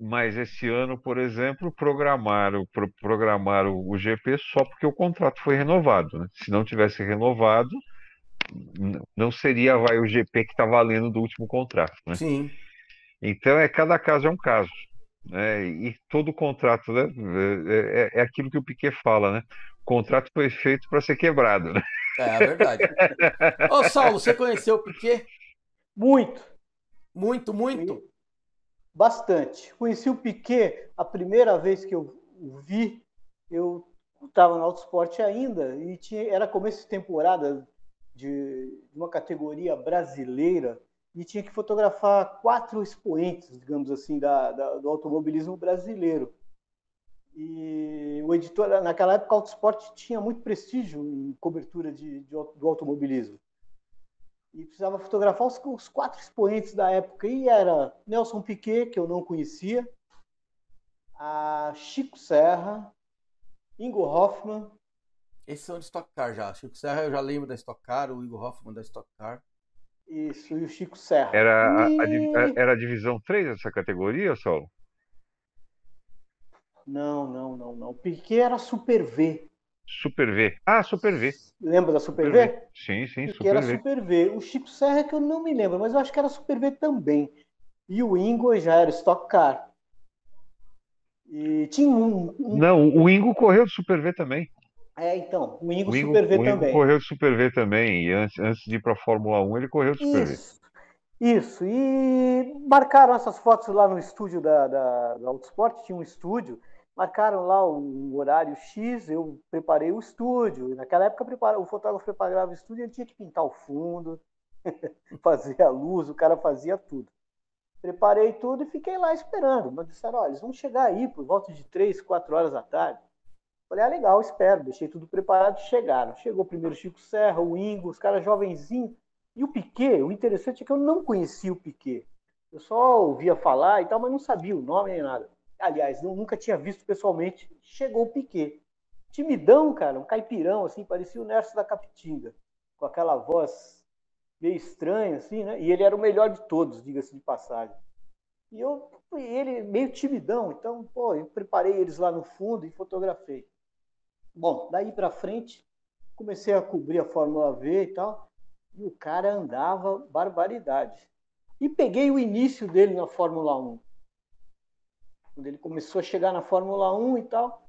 Mas, esse ano, por exemplo, programaram, pro- programaram o GP só porque o contrato foi renovado, né? Se não tivesse renovado, não seria vai, o GP que está valendo do último contrato, né? Sim. Então, é cada caso é um caso, né? E todo contrato, né? É, é- é aquilo que o Piquet fala, né? O contrato foi feito para ser quebrado, né? É, é verdade. Ô, Saulo, você conheceu o Piquet? Muito, Muito, muito. Bastante. Conheci o Piquet a primeira vez que eu o vi, eu estava no Autosport ainda e tinha, era começo de temporada de, de uma categoria brasileira e tinha que fotografar quatro expoentes, digamos assim, da, da- do automobilismo brasileiro. E o editor, naquela época, o Autosport tinha muito prestígio em cobertura de, de do automobilismo. E precisava fotografar os, os quatro expoentes da época. E era Nelson Piquet, que eu não conhecia, a Chico Serra, Ingo Hoffman, Esses são de Stock Car já. Chico Serra eu já lembro da Stock Car, o Igor Hoffman da Stock Car. isso, e o Chico Serra. Era a, a divi- E- era a divisão 3 dessa categoria, Saulo? Não, não, não, não. O Piquet era Super V. Super V. Ah, Super V. Lembra da Super, Super V? Sim, sim, Piquet Super era V. Super V. O Chico Serra que eu não me lembro, mas eu acho que era Super V também. E o Ingo já era Stock Car. E tinha um. um- Não, o Ingo correu de Super V também. É, então, o Ingo O Ingo, Super V o Ingo também. correu de Super V também. E antes, antes de ir para a Fórmula 1, ele correu de Super V. Isso, isso. E marcaram essas fotos lá no estúdio da, da, da Autosport, tinha um estúdio. Marcaram lá o horário X, eu preparei o estúdio. Naquela época o fotógrafo preparava o estúdio, ele tinha que pintar o fundo, fazer a luz, o cara fazia tudo. Preparei tudo e fiquei lá esperando. Mas disseram, olha, eles vão chegar aí por volta de 3, 4 horas da tarde. Falei, ah, legal, espero. Deixei tudo preparado e chegaram. Chegou primeiro Chico Serra, o Ingo, os caras jovenzinhos. E o Piquet, o interessante é que eu não conhecia o Piquet. Eu só ouvia falar e tal, mas não sabia o nome nem nada. Aliás, nunca tinha visto pessoalmente. Chegou o Piquet. Timidão, cara, um caipirão, assim, parecia o Nerso da Capitinga. Com aquela voz meio estranha, assim, né? E ele era o melhor de todos, diga-se de passagem. E eu, ele meio timidão, então, pô, eu preparei eles lá no fundo e fotografei. Bom, daí para frente, comecei a cobrir a Fórmula V e tal, e o cara andava barbaridade. E peguei o início dele na Fórmula 1. Quando ele começou a chegar na Fórmula 1 e tal.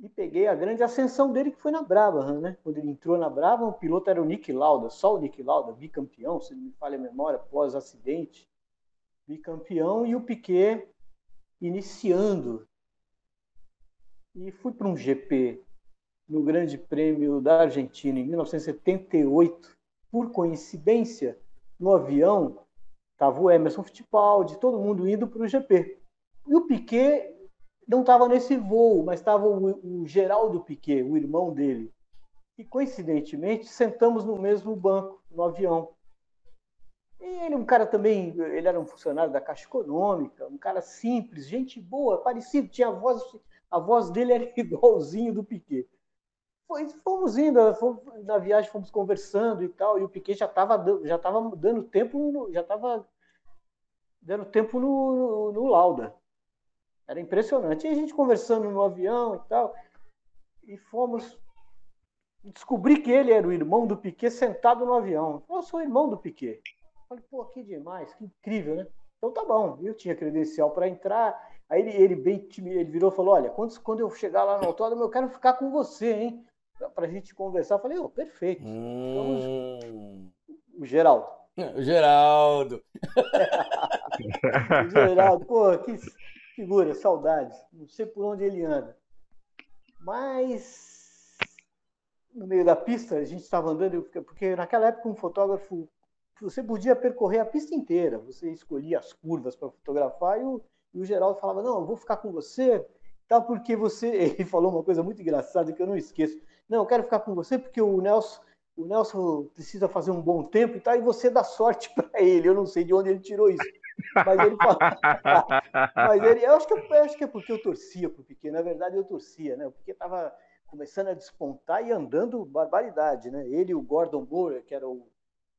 E peguei a grande ascensão dele, que foi na Brabham, né? Quando ele entrou na Brabham, o piloto era o Nick Lauda, só o Nick Lauda, bicampeão, se não me falha a memória, pós-acidente. Bicampeão, e o Piquet iniciando. E fui para um GP no Grande Prêmio da Argentina em 1978, por coincidência, no avião estava o Emerson Fittipaldi, todo mundo indo para o GP. E o Piquet não estava nesse voo, mas estava o, o Geraldo Piquet, o irmão dele. E coincidentemente sentamos no mesmo banco no avião. E ele, um cara também, ele era um funcionário da Caixa Econômica, um cara simples, gente boa, parecido, tinha a voz, a voz dele era igualzinho do Piquet foi, fomos indo, fomos, na viagem fomos conversando e tal, e o Piquet já estava já tava dando tempo, já estava dando tempo no, no, no, Lauda. Era impressionante. E a gente conversando no avião e tal, e fomos descobri que ele era o irmão do Piquet sentado no avião. Eu sou irmão do Piquet. Falei, pô, que demais, que incrível, né? Então tá bom. Eu tinha credencial para entrar. Aí ele, ele bem ele virou e falou: Olha, quando, quando eu chegar lá no autódromo, eu quero ficar com você, hein? para a gente conversar. Eu falei, oh, perfeito. Hum... O Geraldo. O Geraldo. o Geraldo, pô, que figura, saudades. Não sei por onde ele anda. Mas no meio da pista, a gente estava andando, porque naquela época um fotógrafo, você podia percorrer a pista inteira, você escolhia as curvas para fotografar e o, e o Geraldo falava, não, eu vou ficar com você, tá, porque você, ele falou uma coisa muito engraçada que eu não esqueço, não, eu quero ficar com você porque o Nelson, o Nelson precisa fazer um bom tempo e tal, e você dá sorte para ele. Eu não sei de onde ele tirou isso. Mas ele. Mas ele, eu acho, que, eu acho que é porque eu torcia para o Piquet. Na verdade, eu torcia, né? O Piquet estava começando a despontar e andando barbaridade, né? Ele e o Gordon Moore, que era o,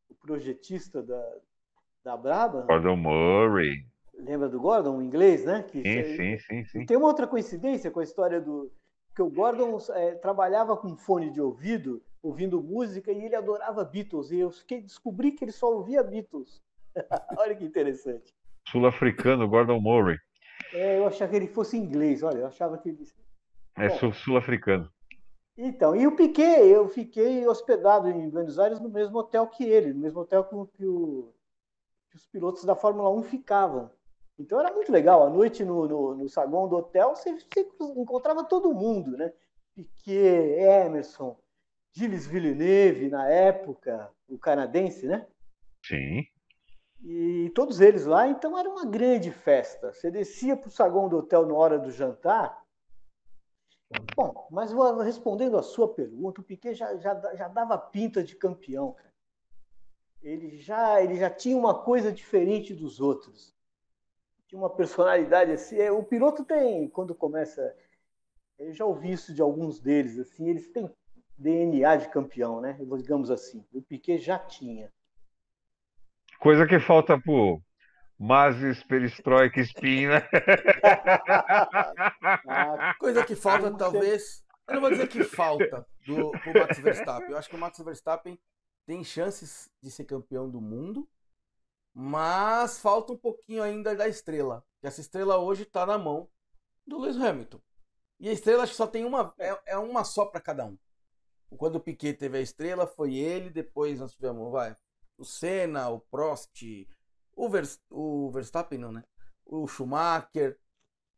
o projetista da, da Braba. Gordon Murray. Lembra do Gordon, o inglês, né? Que, sim, sim, sim, sim. Tem uma outra coincidência com a história do, porque o Gordon é, trabalhava com fone de ouvido, ouvindo música, e ele adorava Beatles. E eu fiquei, descobri que ele só ouvia Beatles. olha que interessante. Sul-africano, Gordon Murray. É, eu achava que ele fosse inglês, olha, eu achava que ele. É sul-africano. Então, e o Piquet, eu fiquei hospedado em Buenos Aires no mesmo hotel que ele, no mesmo hotel que, o, que os pilotos da Fórmula 1 ficavam. Então era muito legal. À noite no, no, no saguão do hotel, você, você, encontrava todo mundo, né? Piquet, Emerson, Gilles Villeneuve, na época, o canadense, né? Sim. E todos eles lá, então era uma grande festa. Você descia para o saguão do hotel na hora do jantar. Bom, mas respondendo a sua pergunta, o Piquet já, já, já dava pinta de campeão, cara. Ele já, ele já tinha uma coisa diferente dos outros tinha uma personalidade assim. É, o piloto tem, quando começa. Eu já ouvi isso de alguns deles, assim, eles têm DNA de campeão, né? Digamos assim. O Piquet já tinha. Coisa que falta pro Mazes, Perestroika, Espina. Coisa que falta, talvez. Eu não vou dizer que falta do pro Max Verstappen. Eu acho que o Max Verstappen tem chances de ser campeão do mundo mas falta um pouquinho ainda da estrela. Que essa estrela hoje está na mão do Lewis Hamilton. E a estrela acho que só tem uma. É, é uma só para cada um. Quando o Piquet teve a estrela, foi ele. Depois nós tivemos vai, o Senna, o Prost, o, Ver, o Verstappen, não, né? O Schumacher.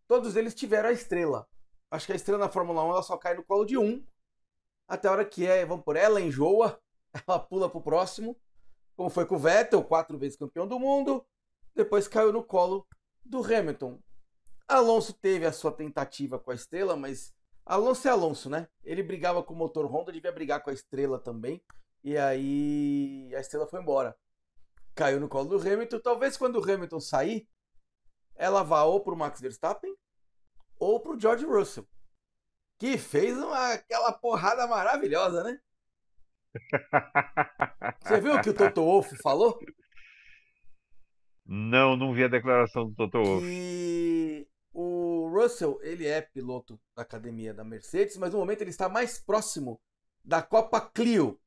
Todos eles tiveram a estrela. Acho que a estrela na Fórmula 1 ela só cai no colo de um. Até a hora que é, vamos por ela, enjoa, ela pula pro próximo como foi com o Vettel, quatro vezes campeão do mundo, depois caiu no colo do Hamilton. Alonso teve a sua tentativa com a estrela, mas Alonso é Alonso, né? Ele brigava com o motor Honda, devia brigar com a estrela também. E aí a estrela foi embora. Caiu no colo do Hamilton. Talvez quando o Hamilton sair, ela vá ou pro Max Verstappen ou pro George Russell. Que fez uma, aquela porrada maravilhosa, né? Você viu o que o Toto Wolff falou? Não, não vi a declaração do Toto Wolff. Que o Russell, ele é piloto da academia da Mercedes, mas no momento ele está mais próximo da Copa Clio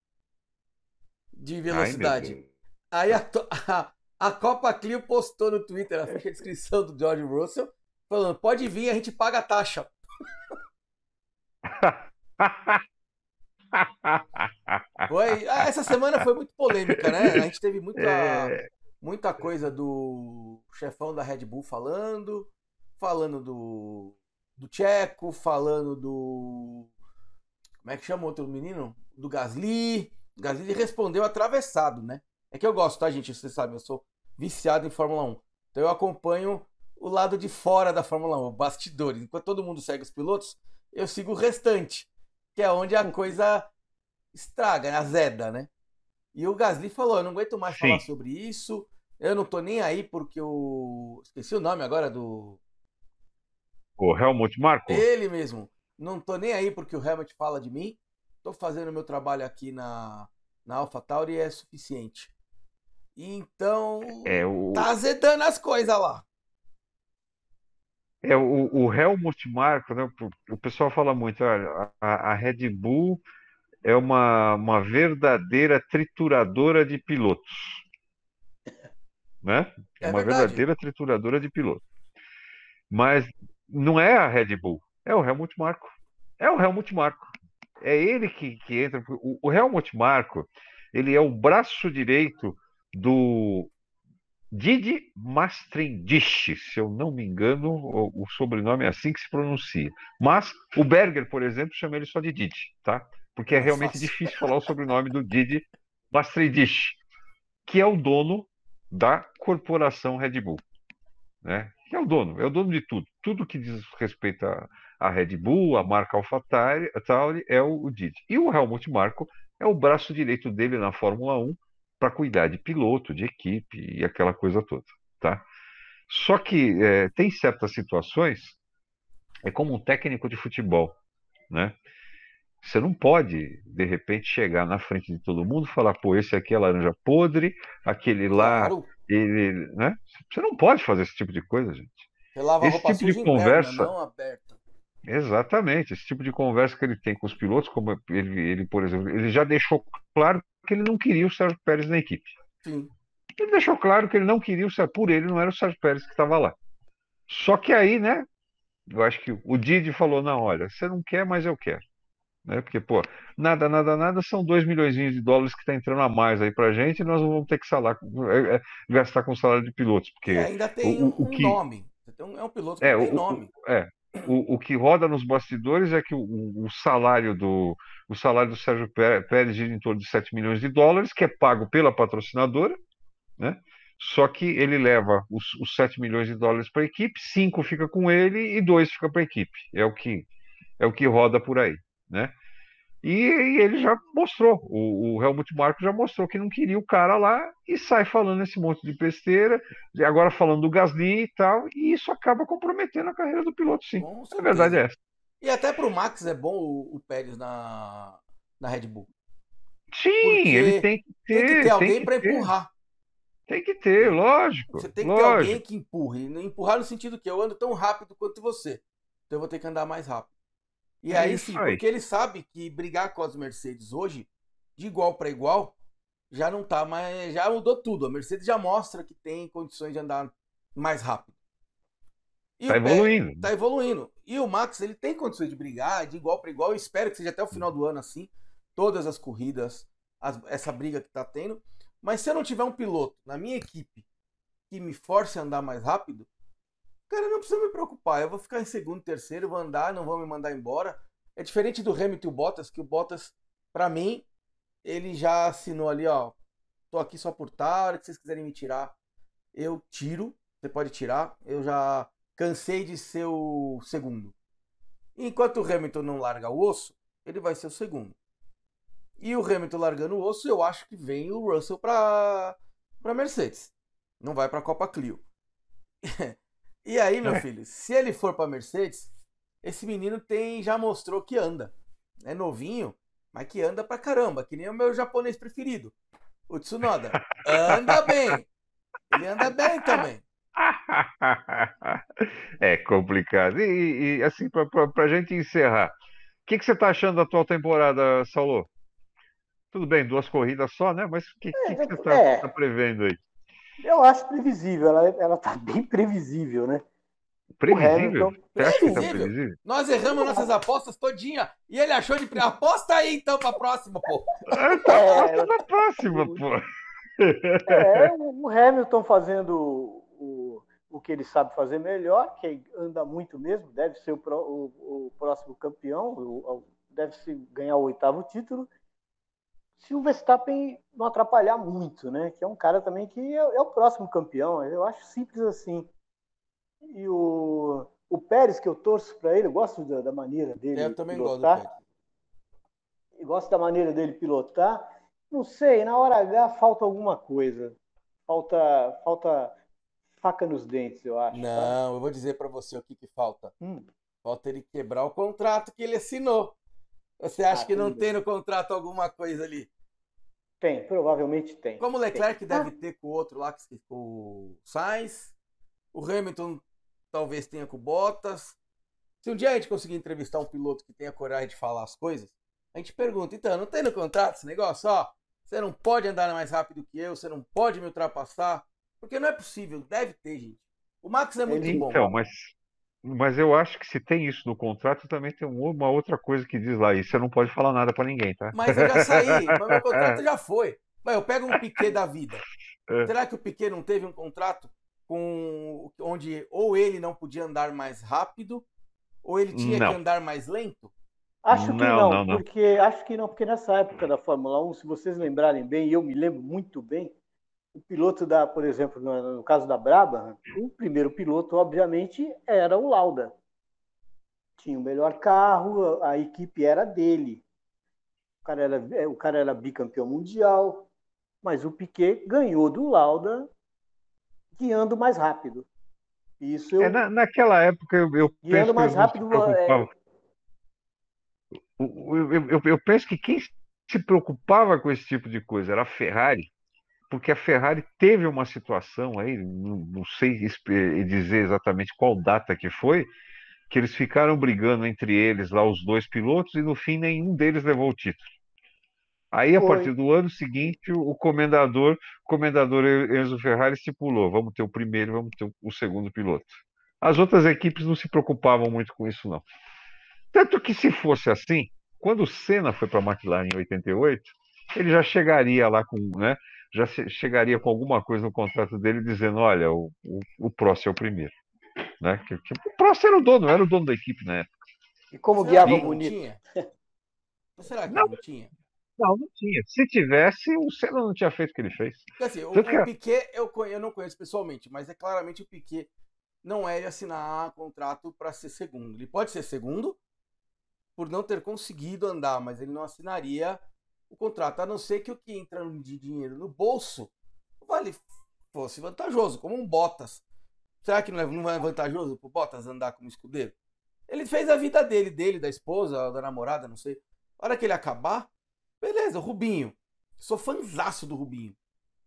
de velocidade. Ai, Aí a, a, a, Copa Clio postou no Twitter, a ficha de inscrição do George Russell, falando: pode vir, a gente paga a taxa. Foi, ah, essa semana foi muito polêmica, né? A gente teve muita, é... muita coisa do chefão da Red Bull falando, falando do, do Tcheco, falando do. Como é que chama o outro menino? Do Gasly. O Gasly respondeu atravessado, né? É que eu gosto, tá, gente? Vocês sabem, eu sou viciado em Fórmula 1. Então eu acompanho o lado de fora da Fórmula 1, bastidores. Enquanto todo mundo segue os pilotos, eu sigo o restante, que é onde a coisa estraga, azeda, né? E o Gasly falou: eu não aguento mais Sim. falar sobre isso, eu não tô nem aí porque o. Esqueci o nome agora do. O Helmut Marko? Ele mesmo. Não tô nem aí porque o Helmut fala de mim. Tô fazendo meu trabalho aqui na, na AlphaTauri e é suficiente. Então. É, o... Tá azedando as coisas lá. É, o, o Helmut Marko, né, o pessoal fala muito, olha, a, a Red Bull é uma, uma verdadeira trituradora de pilotos. Né? É, é uma verdade. verdadeira trituradora de pilotos. Mas não é a Red Bull, é o Helmut Marko. É o Helmut Marko. É ele que, que entra. O, o Helmut Marko, ele é o braço direito do Didi Mastrendich, se eu não me engano, o, o, sobrenome é assim que se pronuncia. Mas o Berger, por exemplo, chama ele só de Didi, tá? Porque é realmente difícil falar o sobrenome do Didi Mastrendich, que é o dono da corporação Red Bull, né? Que é o dono, é o dono de tudo. Tudo que diz respeito a, a Red Bull, a marca AlphaTauri, é o, o Didi. E o Helmut Marko é o braço direito dele na Fórmula 1 para cuidar de piloto, de equipe e aquela coisa toda, tá? Só que é, tem certas situações, é como um técnico de futebol, né? Você não pode, de repente, chegar na frente de todo mundo e falar, pô, esse aqui é laranja podre, aquele lá, claro. ele, né? Você não pode fazer esse tipo de coisa, gente. Você lava esse tipo de conversa, interna, não aberta. Exatamente, esse tipo de conversa que ele tem com os pilotos, como ele, ele, por exemplo, ele já deixou claro que ele não queria o Sérgio Pérez na equipe. Sim. Ele deixou claro que ele não queria o Sérgio, por ele não era o Sérgio Pérez que estava lá. Só que aí, né, eu acho que o Didi falou, não, olha, você não quer, mas eu quero. Né? Porque, pô, nada, nada, nada, são dois milhões de dólares que está entrando a mais aí pra gente e nós não vamos ter que salar, é, é, gastar com salário de pilotos. Porque é, ainda tem o, um, o que... nome. é um piloto que é, tem o, nome. É, o, o que roda nos bastidores é que o, o, salário do o salário do Sérgio Pérez gira em torno de 7 milhões de dólares, que é pago pela patrocinadora, né? Só que ele leva os, os 7 milhões de dólares para a equipe, 5 fica com ele e 2 fica para a equipe. É o que é o que roda por aí, né? E, e ele já mostrou, o, o Helmut Marko já mostrou que não queria o cara lá e sai falando esse monte de besteira, agora falando do Gasly e tal, e isso acaba comprometendo a carreira do piloto, sim. A verdade é essa. E até para o Max é bom o, o Pérez na, na Red Bull. Sim, Porque ele tem que ter. Tem que ter alguém para empurrar. Tem que ter, lógico. Você tem que lógico. ter alguém que empurre. Empurrar no sentido que eu ando tão rápido quanto você. Então eu vou ter que andar mais rápido. E é aí sim, porque ele sabe que brigar com as Mercedes hoje, de igual para igual, já não tá mais. Já mudou tudo. A Mercedes já mostra que tem condições de andar mais rápido. E tá evoluindo. Tá evoluindo. E o Max, ele tem condições de brigar de igual para igual. Eu espero que seja até o final do ano assim. Todas as corridas, as, essa briga que tá tendo. Mas se eu não tiver um piloto na minha equipe que me force a andar mais rápido, Cara, não precisa me preocupar. Eu vou ficar em segundo, terceiro, vou andar, não vão me mandar embora. É diferente do Hamilton e o Bottas, que o Bottas, para mim, ele já assinou ali, ó. Tô aqui só por tal, hora que vocês quiserem me tirar, eu tiro. Você pode tirar. Eu já cansei de ser o segundo. Enquanto o Hamilton não larga o osso, ele vai ser o segundo. E o Hamilton largando o osso, eu acho que vem o Russell para para Mercedes. Não vai para a Copa Clio. E aí, meu é. filho, se ele for para Mercedes, esse menino tem já mostrou que anda. É novinho, mas que anda pra caramba, que nem o meu japonês preferido. O Tsunoda. Anda bem. Ele anda bem também. É complicado. E, e assim, para a gente encerrar, que, que você está achando da atual temporada, Saulo? Tudo bem, duas corridas só, né? Mas o que, é, que, que, você está é, tá prevendo aí? Eu acho previsível, ela, ela tá bem previsível, né? Previsível? Hamilton... Você acha previsível. que tá previsível? Nós erramos nossas apostas todinha e ele achou de. Aposta aí então pra próxima, pô. É, tá é, na próxima, pô. É, o Hamilton fazendo o, o que ele sabe fazer melhor, que anda muito mesmo, deve ser o, o, o próximo campeão, o, deve se ganhar o oitavo título. Se o Verstappen não atrapalhar muito, né? Que é um cara também que é, é o próximo campeão. Eu acho simples assim. E o, o Pérez, que eu torço para ele, eu gosto da, da maneira dele. Eu também pilotar. gosto Pérez. Gosto da maneira dele pilotar. Não sei, na hora H falta alguma coisa. Falta, falta faca nos dentes, eu acho. Não, tá? eu vou dizer para você o que, que falta. Hum. Falta ele quebrar o contrato que ele assinou. Você acha ah, que não tem no contrato alguma coisa ali? Tem, provavelmente tem. Como o Leclerc tem. deve ah. ter com o outro lá, com o Sainz. O Hamilton talvez tenha com o Bottas. Se um dia a gente conseguir entrevistar um piloto que tenha coragem de falar as coisas, a gente pergunta, então, não tem no contrato esse negócio? Ó, você não pode andar mais rápido que eu, você não pode me ultrapassar. Porque não é possível, deve ter, gente. O Max é muito então, bom. Então, mas, mas eu acho que se tem isso no contrato, também tem uma outra coisa que diz lá, e você não pode falar nada para ninguém, tá? Mas eu já saí, mas meu contrato já foi. Mas eu pego um Piquet da vida. É. Será que o Piquet não teve um contrato com onde ou ele não podia andar mais rápido, ou ele tinha não. que andar mais lento? Acho que não, não, não, porque acho que não, porque nessa época da Fórmula 1, se vocês lembrarem bem, e eu me lembro muito bem, o piloto da, por exemplo, no, no caso da Braba, o primeiro piloto, obviamente, era o Lauda. Tinha o melhor carro, a equipe era dele. O cara era, é, o cara era bicampeão mundial, mas o Piquet ganhou do Lauda guiando mais rápido. Isso eu... é, na, naquela época eu, eu guiando mais rápido. É... Eu, eu, eu penso que quem se preocupava com esse tipo de coisa era a Ferrari porque a Ferrari teve uma situação aí, não, não sei dizer exatamente qual data que foi, que eles ficaram brigando entre eles lá os dois pilotos e no fim nenhum deles levou o título. Aí a foi. partir do ano seguinte o comendador, o comendador Enzo Ferrari estipulou, vamos ter o primeiro, vamos ter o segundo piloto. As outras equipes não se preocupavam muito com isso não. Tanto que se fosse assim, quando o Senna foi para a McLaren em 88, ele já chegaria lá com, né, já chegaria com alguma coisa no contrato dele dizendo, olha, o, o, o Prost é o primeiro. Né? Que, que, o Prost era o dono, era o dono da equipe na época. E como será guiava bonito. Tinha? Será que não, não tinha? Não, não tinha. Se tivesse, o Senna não tinha feito o que ele fez. Assim, o, o Piquet eu, eu não conheço pessoalmente, mas é claramente o Piquet não é de assinar contrato para ser segundo. Ele pode ser segundo por não ter conseguido andar, mas ele não assinaria o contrato, a não ser que o que entra de dinheiro no bolso vale fosse vantajoso, como um Bottas. Será que não é, não é vantajoso pro Bottas andar como escudeiro? Ele fez a vida dele, dele, da esposa, da namorada, não sei. A hora que ele acabar, beleza, Rubinho. Sou fãzaço do Rubinho.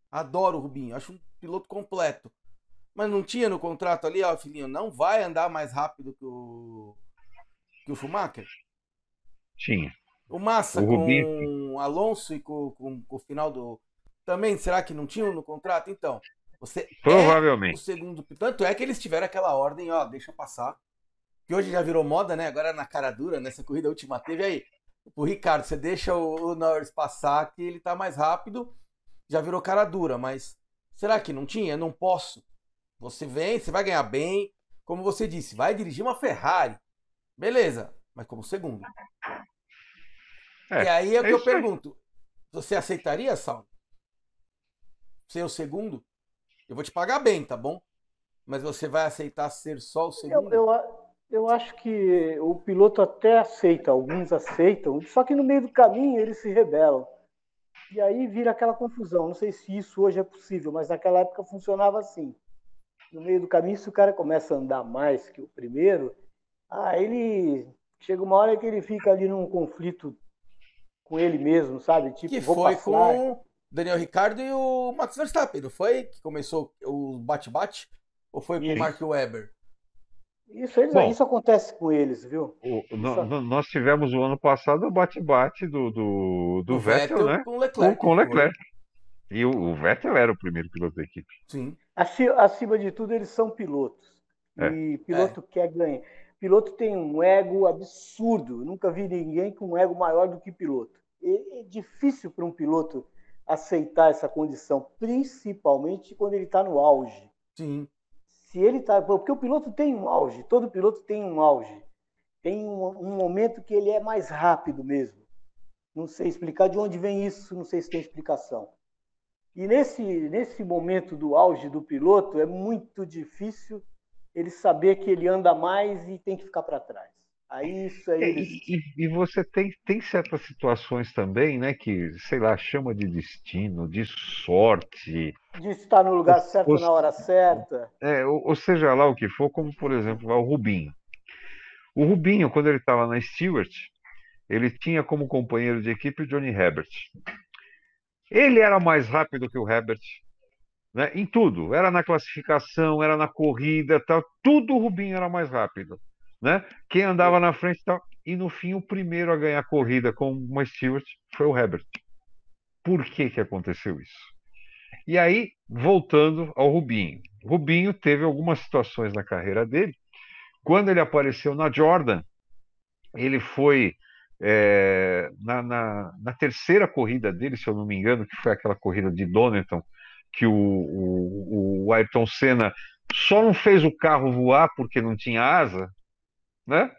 Adoro o Rubinho, acho um piloto completo. Mas não tinha no contrato ali, ó, filhinho, não vai andar mais rápido que o que o Schumacher? Tinha. O Massa o com Rubinho. Alonso e com, com, com, o final do. Também, será que não tinham no contrato? Então, você. É Provavelmente. É o segundo. Tanto é que eles tiveram aquela ordem, ó, deixa passar. Que hoje já virou moda, né? Agora na cara dura, nessa corrida última teve aí. O Ricardo, você deixa o, o Norris passar que ele tá mais rápido. Já virou cara dura, mas será que não tinha? Não posso. Você vem, você vai ganhar bem. Como você disse, vai dirigir uma Ferrari. Beleza, mas como segundo. É, e aí é o que é eu pergunto: aí. você aceitaria, Saulo? Ser o segundo? Eu vou te pagar bem, tá bom? Mas você vai aceitar ser só o segundo? Eu, eu, eu acho que o piloto até aceita, alguns aceitam, só que no meio do caminho eles se rebelam. E aí vira aquela confusão. Não sei se isso hoje é possível, mas naquela época funcionava assim. No meio do caminho, se o cara começa a andar mais que o primeiro, ah, ele chega uma hora que ele fica ali num conflito com ele mesmo, sabe? Tipo, que foi passar. com Daniel Ricardo e o Max Verstappen, não foi? Que começou o bate-bate? Ou foi com o Mark Webber? Isso, eles, Bom, isso acontece com eles, viu? O, no, nós tivemos o ano passado o bate-bate do, do, do Vettel, Vettel, né? Com Leclerc. Com, com Leclerc. E o, o, Vettel era o primeiro piloto da equipe. Sim. Acima, acima de tudo, eles são pilotos. É. E piloto é. quer ganhar. Piloto tem um ego absurdo. nunca vi ninguém com um ego maior do que piloto. É, é difícil para um piloto aceitar essa condição, principalmente quando ele está no auge. Sim. Se ele está. Porque o piloto tem um auge, todo piloto tem um auge. Tem um, um momento que ele é mais rápido mesmo. Não sei explicar de onde vem isso, não sei se tem explicação. E nesse, nesse momento do auge do piloto, é muito difícil ele saber que ele anda mais e tem que ficar para trás. Aí isso aí. É, e, e, você tem, tem certas situações também, né, que, sei lá, chama de destino, de sorte. De estar no lugar certo ou, na hora certa. É, ou, ou, seja lá o que for, como por exemplo o Rubinho. O Rubinho, quando ele estava na Stewart, ele tinha como companheiro de equipe o Johnny Herbert. Ele era mais rápido que o Herbert, né, em tudo. Era na classificação, era na corrida, tal. Tudo o Rubinho era mais rápido né? Quem andava na frente tal. E no fim, o primeiro a ganhar a corrida com uma Stewart foi o Herbert. Por que, que aconteceu isso? E aí, voltando ao Rubinho. Rubinho teve algumas situações na carreira dele. Quando ele apareceu na Jordan, ele foi é, na, na, na, terceira corrida dele, se eu não me engano, que foi aquela corrida de Donington, que o, o, o Ayrton Senna só não fez o carro voar porque não tinha asa, né?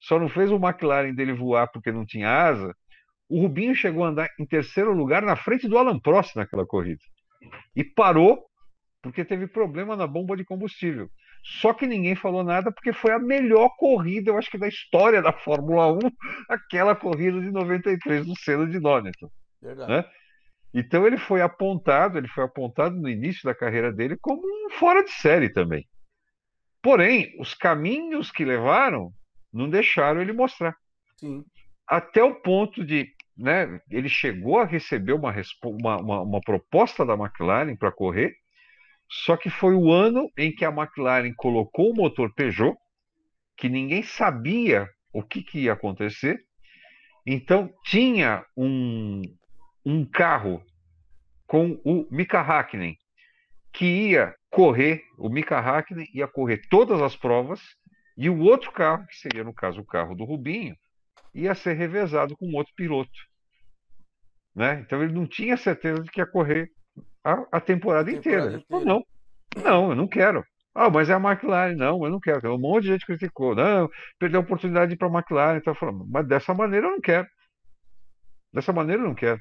Só não fez o McLaren dele voar porque não tinha asa. O Rubinho chegou a andar em terceiro lugar na frente do Alan Prost naquela corrida. E parou porque teve problema na bomba de combustível. Só que ninguém falou nada porque foi a melhor corrida, eu acho que da história da Fórmula 1, aquela corrida de 93 no Senna de Donington. Né? Então ele foi apontado, ele foi apontado no início da carreira dele como um fora de série também. Porém, os caminhos que levaram não deixaram ele mostrar. Sim. Até o ponto de. Né, ele chegou a receber uma, uma, uma, uma proposta da McLaren para correr, só que foi o ano em que a McLaren colocou o motor Peugeot, que ninguém sabia o que, que ia acontecer. Então, tinha um, um carro com o Mika Hakkinen, que ia correr, o Mika Hakkinen ia correr todas as provas, e o outro carro, que seria no caso o carro do Rubinho, ia ser revezado com outro piloto. Né? Então ele não tinha certeza de que ia correr a, a temporada, inteira. Ele falou, não, não, eu não quero. Ah, mas é a McLaren. Não, eu não quero. Um monte de gente criticou. Não, perdeu a oportunidade de ir para a McLaren. Então, falando, mas dessa maneira eu não quero. Dessa maneira eu não quero.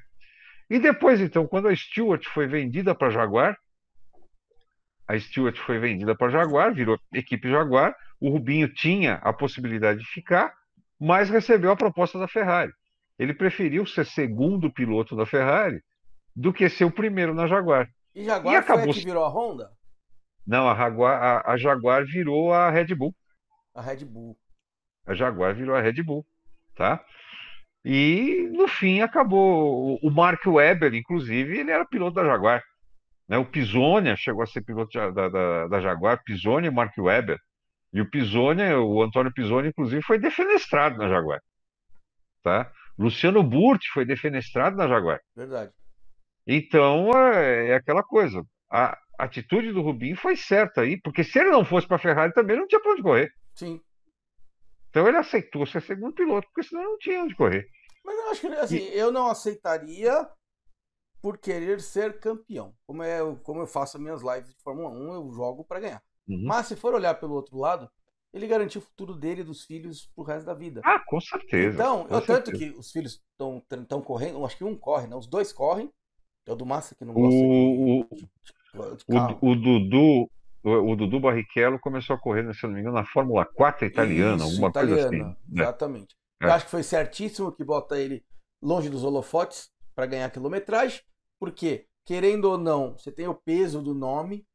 E depois, então, quando a Stewart foi vendida para a Jaguar, a Stewart foi vendida para a Jaguar, virou equipe Jaguar. O Rubinho tinha a possibilidade de ficar, mas recebeu a proposta da Ferrari. Ele preferiu ser segundo piloto da Ferrari do que ser o primeiro na Jaguar. E Jaguar e acabou... foi a que virou a Honda? Não, a Jaguar, a, a Jaguar virou a Red Bull. A Red Bull. A Jaguar virou a Red Bull, tá? E no fim acabou. O Mark Webber, inclusive, ele era piloto da Jaguar. Né? O Pisonia chegou a ser piloto da, da, da Jaguar, Pisonia e Mark Webber. E o Pisonia, o Antônio Pisonia, inclusive, foi defenestrado na Jaguar. Tá? Luciano Burti foi defenestrado na Jaguar. Verdade. Então, é, é aquela coisa. A atitude do Rubinho foi certa aí, porque se ele não fosse para a Ferrari também não tinha para onde correr. Sim. Então ele aceitou ser segundo piloto, porque senão não tinha onde correr. Mas eu acho que assim, e... eu não aceitaria por querer ser campeão. Como, é, como eu faço as minhas lives de Fórmula 1, eu jogo para ganhar. Uhum. Mas se for olhar pelo outro lado, ele garantiu o futuro dele e dos filhos pro resto da vida. Ah, com certeza. Então, com tanto que os filhos estão correndo, acho que um corre, né? Os dois correm. É o do Massa que não gosta o, de o, o, Dudu, o, Dudu Barrichello começou a correr, se não me engano, na Fórmula 4 italiana, Isso, alguma italiana, coisa assim. Né? Exatamente. É. Eu acho que foi certíssimo que bota ele longe dos holofotes para ganhar quilometragem. Porque, querendo ou não, você tem o peso do nome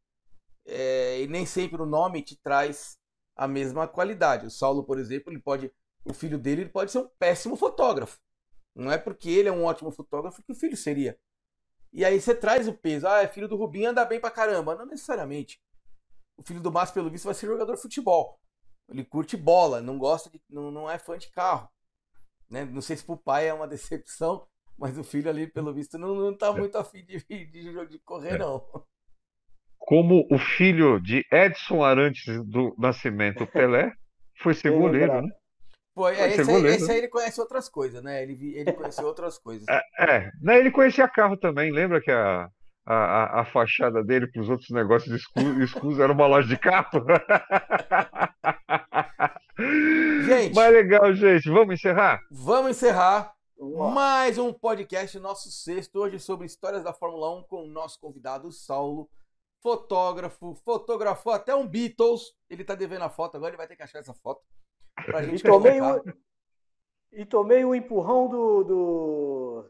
é, e nem sempre o nome te traz a mesma qualidade. O Saulo, por exemplo, ele pode, o filho dele ele pode ser um péssimo fotógrafo. Não é porque ele é um ótimo fotógrafo que o filho seria. E aí você traz o peso. Ah, é filho do Rubinho, anda bem pra caramba. Não necessariamente. O filho do Márcio, pelo visto, vai ser jogador de futebol. Ele curte bola, não gosta de. não, não é fã de carro. Né? Não sei se pro pai é uma decepção, mas o filho ali, pelo visto, não, não tá muito afim de, de, de correr, não. Como o filho de Edson Arantes do Nascimento Pelé foi ser Bem goleiro, né? Pô, é, esse, aí, esse aí ele conhece outras coisas, né? Ele, ele conheceu outras coisas. É, né, ele conhecia carro também. Lembra que a, a, a- a fachada dele para os outros negócios escusos, era uma loja de carro? Gente. Mas legal, gente. Vamos encerrar? Vamos encerrar lá. mais um podcast, nosso sexto, hoje sobre histórias da Fórmula 1 com o nosso convidado Saulo, fotógrafo, fotografou até um Beatles. Ele tá devendo a foto, agora ele vai ter que achar essa foto pra E gente tomei, colocar. o, e tomei o empurrão do, do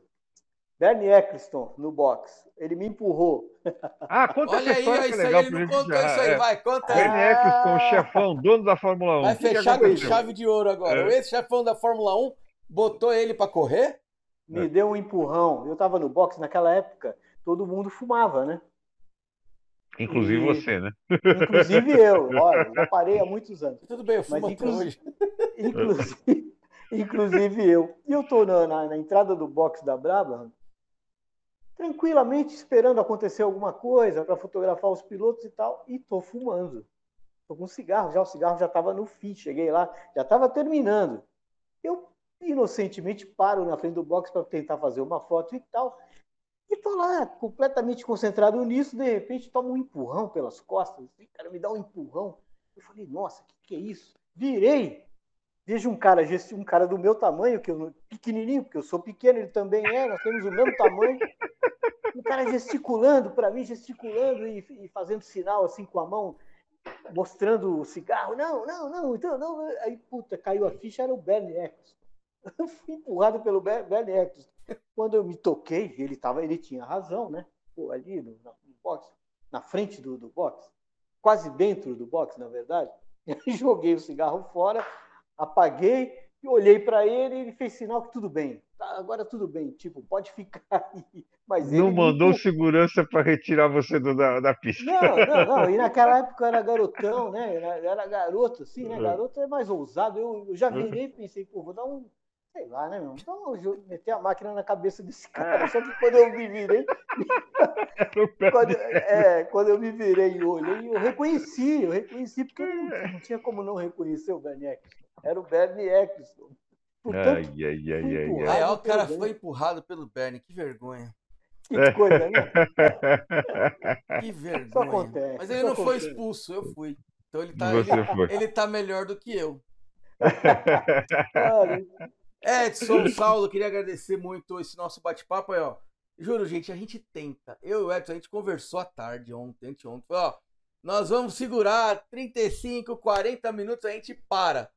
Bernie Eccleston no box. Ele me empurrou. Ah, conta Olha essa aí, história que é isso aí, legal ele não gente contou encerrar. isso aí, É. vai, conta aí. Bernie Eccleston, o chefão, dono da Fórmula 1. Vai fechar com chave de ouro agora. É. O ex-chefão da Fórmula 1 botou ele pra correr? Me deu um empurrão. Eu estava no box naquela época, todo mundo fumava, né? Inclusive E- você, né? Inclusive eu. Olha, já parei há muitos anos. Tudo bem, eu fumo Mas hoje. Inclusive, inclusive eu. E eu estou na, na- na entrada do box da Brabham, tranquilamente esperando acontecer alguma coisa para fotografar os pilotos e tal, e estou fumando. Estou com cigarro, já o cigarro já estava no fim, cheguei lá, já estava terminando. Eu inocentemente paro na frente do box para tentar fazer uma foto e tal. E tô lá, completamente concentrado nisso, de repente tomo um empurrão pelas costas. Assim, cara, me dá um empurrão. Eu falei, nossa, o que, que é isso? Virei. Vejo um cara, um cara do meu tamanho, que eu, pequenininho, porque eu sou pequeno, ele também é, nós temos o mesmo tamanho. Um cara gesticulando para mim, gesticulando e, e fazendo sinal assim com a mão, mostrando o cigarro. Não, não, não, então não. Aí, puta, caiu a ficha, era o Bernie Eccleston. Eu fui empurrado pelo Ber- Bernie Eccleston. Quando eu me toquei, ele, tava, ele tinha razão, né? Pô, ali no, no box, na frente do, do box, quase dentro do box, na verdade. Joguei o cigarro fora, apaguei e olhei para ele e ele fez sinal que tudo bem. Tá, agora tudo bem, tipo, pode ficar aí. Mas Não mandou segurança para retirar você do- da, da pista. Não, não, não. E naquela época eu era garotão, né? Era, era garoto, assim, né? É. Garoto é mais ousado. Eu, eu já virei e pensei, pô, vou dar um. Sei lá, né, meu? Então eu meter a máquina na cabeça desse cara. Só que quando eu me virei, quando, é, quando eu me virei e olhei, eu reconheci, eu reconheci, porque eu não, não tinha como não reconhecer o Eccleston. Era o Bernie Eccleston. Portanto, Ai, ai, ai, ai. Aí, ó, o cara foi empurrado pelo Bernie, que vergonha. que coisa, né? Que vergonha. acontece, Mas ele não foi acontece. expulso, eu fui. Então ele tá, ele, foi. ele tá melhor do que eu. Edson, Saulo, queria agradecer muito esse nosso bate-papo aí, ó. Juro, gente, a gente tenta. Eu e o Edson, a gente conversou à tarde ontem, anteontem. Falou, ó, nós vamos segurar 35, 40 minutos, a gente para.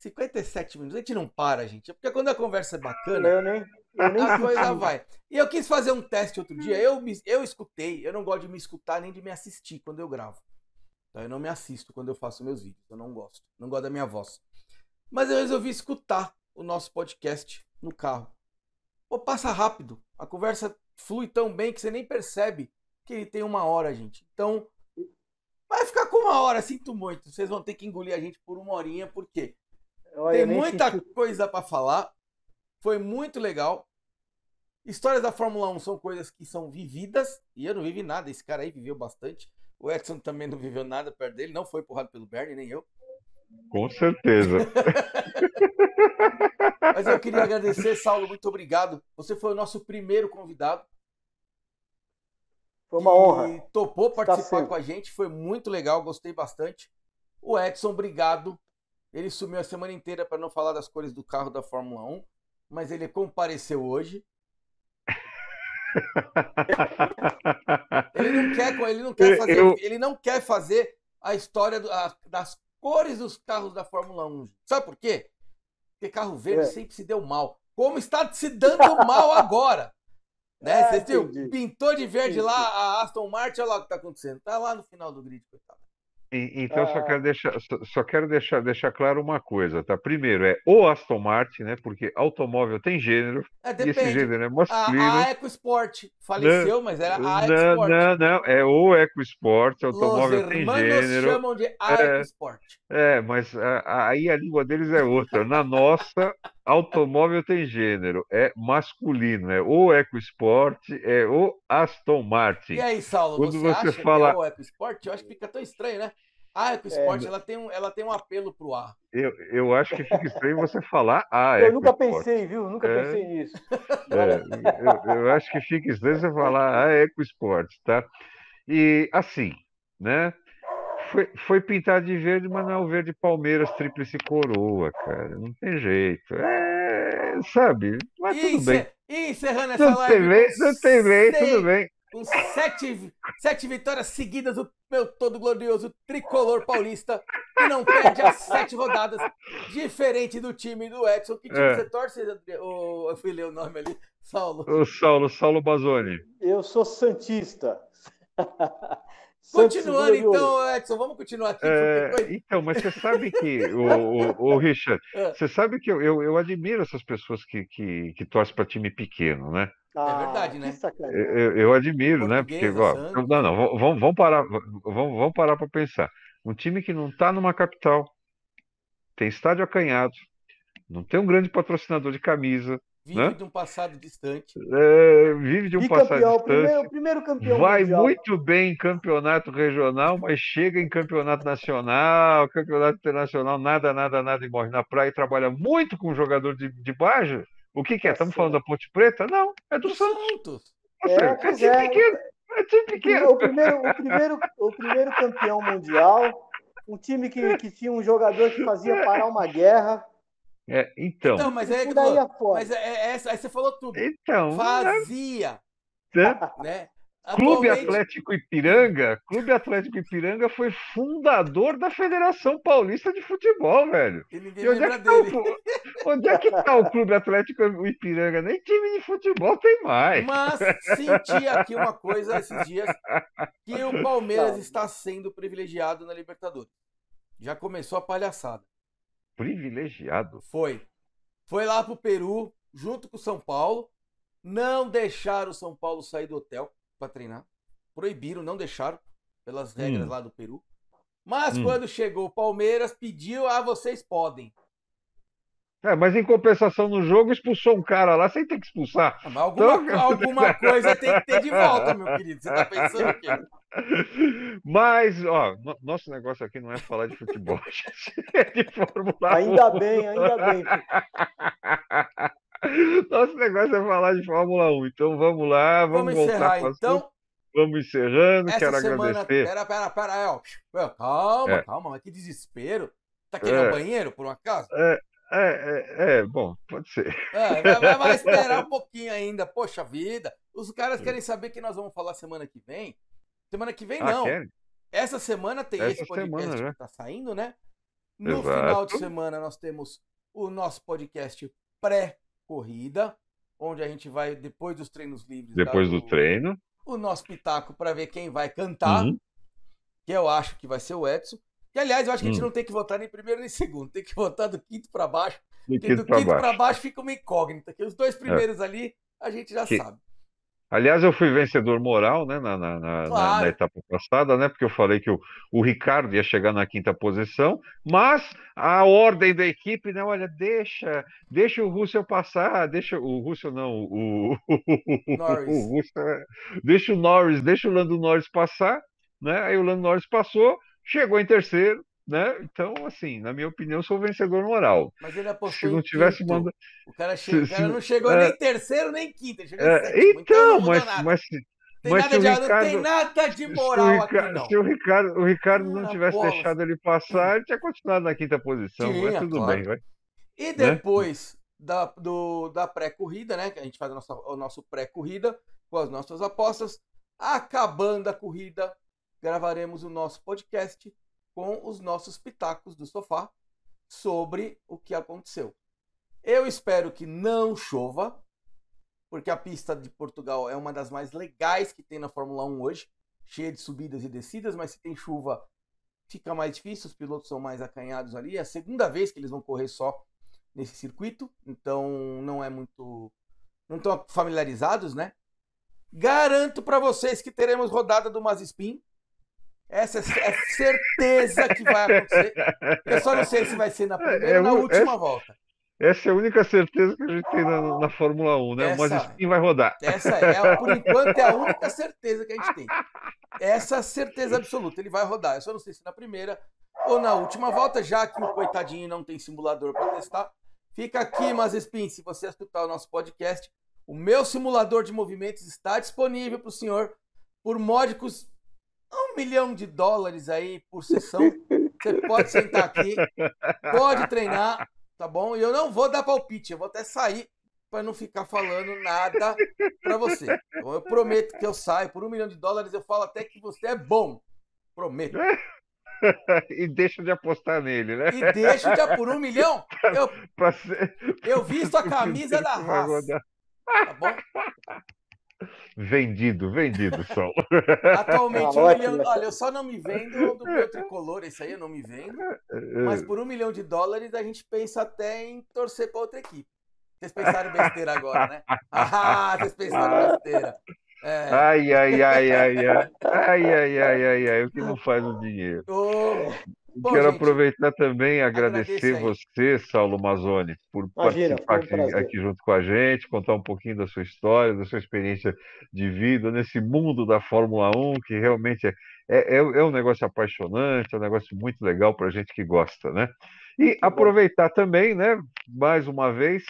57 minutos, a gente não para, gente. Porque quando a conversa é bacana, eu nem, eu nem a coisa vai. E eu quis fazer um teste outro dia. Eu, me- eu escutei, eu não gosto de me escutar nem de me assistir quando eu gravo. Então, eu não me assisto quando eu faço meus vídeos. Eu não gosto. Não gosto da minha voz. Mas eu resolvi escutar o nosso podcast no carro. Pô, passa rápido. A conversa flui tão bem que você nem percebe que ele tem uma hora, gente. Então, vai ficar com uma hora, sinto muito. Vocês vão ter que engolir a gente por uma horinha, por quê? Olha, Tem muita senti. coisa pra falar. Foi muito legal. Histórias da Fórmula 1 são coisas que são vividas. E eu não vivi nada. Esse cara aí viveu bastante. O Edson também não viveu nada perto dele. Não foi empurrado pelo Bernie, nem eu. Com certeza. Mas eu queria agradecer, Saulo. Muito obrigado. Você foi o nosso primeiro convidado. Foi uma E honra. topou participar com a gente. Foi muito legal. Gostei bastante. O Edson, obrigado. Ele sumiu a semana inteira para não falar das cores do carro da Fórmula 1. Mas ele compareceu hoje. Ele não quer, ele não quer fazer, eu- ele não quer fazer a história do- a- das cores dos carros da Fórmula 1. Sabe por quê? Porque carro verde É. sempre se deu mal. Como está se dando mal agora? Né? Ah, Você viu? Pintou de verde Entendi. lá a Aston Martin, olha lá o que está acontecendo. Tá lá no final do grid, coitado. Então, só Ah. quero, deixar, só, só quero deixar, deixar claro uma coisa, tá? Primeiro, é o Aston Martin, né? Porque automóvel tem gênero, É, e esse depende. gênero é A, masculino. a EcoSport faleceu, mas era a Não, EcoSport. não, não, é o EcoSport, Os automóvel tem gênero. chamam de a É. EcoSport. É, mas a- a- aí a língua deles é outra. Na nossa, automóvel tem gênero, é masculino, é o EcoSport, é o Aston Martin. E aí, Saulo, Quando você, você acha fala- que é o EcoSport? Eu acho que fica tão estranho, né? A EcoSport, ela, tem um, ela tem um apelo pro ar. Eu, eu acho que fica estranho você falar a Eu nunca pensei, viu? Nunca É. pensei nisso. É, eu, eu acho que fica estranho você falar a EcoSport, tá? E assim, né? Foi, foi pintado de verde, mas não é o verde Palmeiras tríplice coroa, cara. Não tem jeito. É, sabe? Mas E, tudo bem. e encerrando essa Não live. tem lei, não tem lei, seis- tudo bem. Com sete, sete vitórias seguidas, o meu todo glorioso tricolor paulista, que não perde as sete rodadas, diferente do time do Edson. Que time É. você torce? André? Ô, eu fui ler o nome ali, Saulo. O Saulo, Saulo Bazoni. Eu sou Santista. Continuando então, Edson, vamos continuar aqui. É, então, mas você sabe que, o, o, o Richard, É. você sabe que eu, eu, eu admiro essas pessoas que, que, que torcem para time pequeno, né? Ah, verdade, né? sacanagem. Eu, eu- admiro, né? Porque, ó, não, não, vamos- vamos, vamos parar, vamos, vamos parar para pensar. Um time que não está numa capital, tem estádio acanhado, não tem um grande patrocinador de camisa, Vive né? de um passado distante. é, vive de um passado distante. primeiro, primeiro campeão Vai mundial. muito bem em campeonato regional, mas chega em campeonato nacional, campeonato internacional, nada, nada, nada e morre na praia e trabalha muito com jogador de, de baixo. O que, que é? Tá Estamos falando certo. da Ponte Preta? Não, é do Do Santos. Santos. Ou É, é time é. pequeno. É time pequeno. O primeiro, o, primeiro, o primeiro campeão mundial, um time que, que tinha um jogador que fazia parar uma guerra. É, então, Então, mas é que daí afora. mas é, é essa, aí você falou tudo. então, Fazia, né? né? Clube Atualmente- Atlético Ipiranga, Clube Atlético Ipiranga foi fundador da Federação Paulista de Futebol, velho. E ninguém E onde é, lembra que tá o, onde é que tá o Clube Atlético Ipiranga? Nem time de futebol tem mais. Mas senti aqui uma coisa esses dias que o Palmeiras Não. está sendo privilegiado na Libertadores. Já começou a palhaçada. Privilegiado. Foi. Foi lá pro Peru, junto com o São Paulo. Não deixaram o São Paulo sair do hotel para treinar. Proibiram, não deixaram, pelas regras Hum. lá do Peru. Mas Hum. quando chegou o Palmeiras, pediu, ah, vocês podem. É, mas em compensação no jogo expulsou um cara lá sem ter que expulsar. Ah, mas alguma, Então- alguma coisa tem que ter de volta, meu querido. Você tá pensando o quê? Mas, ó, no- nosso negócio aqui não é falar de futebol, gente, é de Fórmula 1. Ainda bem, ainda bem. Nosso negócio é falar de Fórmula 1. Então vamos lá, vamos, Vamos voltar encerrar então. assunto. Vamos encerrando, quero Essa semana. agradecer. Pera, pera, pera. Pera, Calma, É. calma, mas que desespero. Tá querendo É. banheiro, por um acaso? É, é, é, bom, pode ser. É, vai, vai- esperar um pouquinho ainda. Poxa vida. Os caras querem saber que nós vamos falar semana que vem. Semana que vem, Ah, não. querem? Essa semana tem Essa esse podcast semana, né? que tá saindo, né? No Exato. final de semana nós temos o nosso podcast pré-corrida, onde a gente vai, depois dos treinos livres, Depois do o- treino. o nosso pitaco para ver quem vai cantar, Uhum. que eu acho que vai ser o Edson. Que, aliás, eu acho que a gente Hum. não tem que votar nem primeiro nem segundo, tem que votar do quinto para baixo. Do Porque do quinto para baixo. baixo fica uma incógnita, que os dois primeiros ali a gente já Que- sabe. Aliás, eu fui vencedor moral, né, na, na, na- na- Claro. na etapa passada, né, porque eu falei que o, o Ricardo ia chegar na quinta posição, mas a ordem da equipe, né, olha, deixa, deixa o Russell passar, deixa o Russell não, o, Norris. o Russell, é, deixa o Norris, deixa o Lando Norris passar, né, aí o Lando Norris passou, chegou em terceiro, né, então, assim, na minha opinião, sou o vencedor moral. Mas ele apostou Se não tivesse mandado. O cara, se- o se- não chegou é. nem terceiro nem quinto, ele chegou em É, então, não mudou mas, nada. mas, tem mas nada o de, não Ricardo- tem nada de Se o, moral aqui, Ricardo, não. se o Ricardo, o Ricardo não tivesse deixado ele passar, ele tinha continuado na quinta posição. mas tudo claro. bem, vai. E depois da, do, da pré-corrida, né? Que a gente faz a nossa, o nosso pré-corrida com as nossas apostas. Acabando a corrida, gravaremos o nosso podcast com os nossos pitacos do sofá sobre o que aconteceu. Eu espero que não chova, porque a pista de Portugal é uma das mais legais que tem na Fórmula 1 hoje, cheia de subidas e descidas, mas se tem chuva, fica mais difícil, os pilotos são mais acanhados ali. É a segunda vez que eles vão correr só nesse circuito, então não é muito. não estão familiarizados, né? Garanto para vocês que teremos rodada do Mazespin. Essa é, é certeza que vai acontecer. Eu só não sei se vai ser na primeira ou na última volta. Essa é a única certeza que a gente tem na, na Fórmula 1, né? Essa, o Mazepin vai rodar. Essa é, por enquanto, é a única certeza que a gente tem. Essa certeza absoluta, ele vai rodar. Eu só não sei se na primeira ou na última volta, já que o coitadinho não tem simulador para testar. Fica aqui, Mazespin, se você escutar o nosso podcast, o meu simulador de movimentos está disponível para o senhor por módicos um milhão de dólares aí por sessão. Você pode sentar aqui, pode treinar tá bom? E eu não vou dar palpite, eu vou até sair para não ficar falando nada para você. Então eu prometo que eu saio por um milhão de dólares, eu falo até que você é bom. Prometo. e deixa de apostar nele, né? E deixa de por um milhão. Eu, ser... eu visto a camisa da raça. Tá bom? Vendido, vendido, Sol. Atualmente, um milhão. Olha, eu só não me vendo do meu tricolor, esse aí eu não me vendo. Mas por um milhão de dólares a gente pensa até em torcer para outra equipe. Vocês pensaram besteira agora, né? Ah, vocês pensaram besteira. É. Ai, ai, ai, ai, ai. Ai, ai, ai, ai, ai. O que não faz o dinheiro. Oh. Bom, Quero gente, aproveitar também e agradecer você, Saulo Mazzoni, por Imagina, participar aqui, aqui, junto com a gente, contar um pouquinho da sua história, da sua experiência de vida nesse mundo da Fórmula 1, que realmente é, é, é, é um negócio apaixonante, é um negócio muito legal para a gente que gosta, né? E aproveitar também, né, mais uma vez,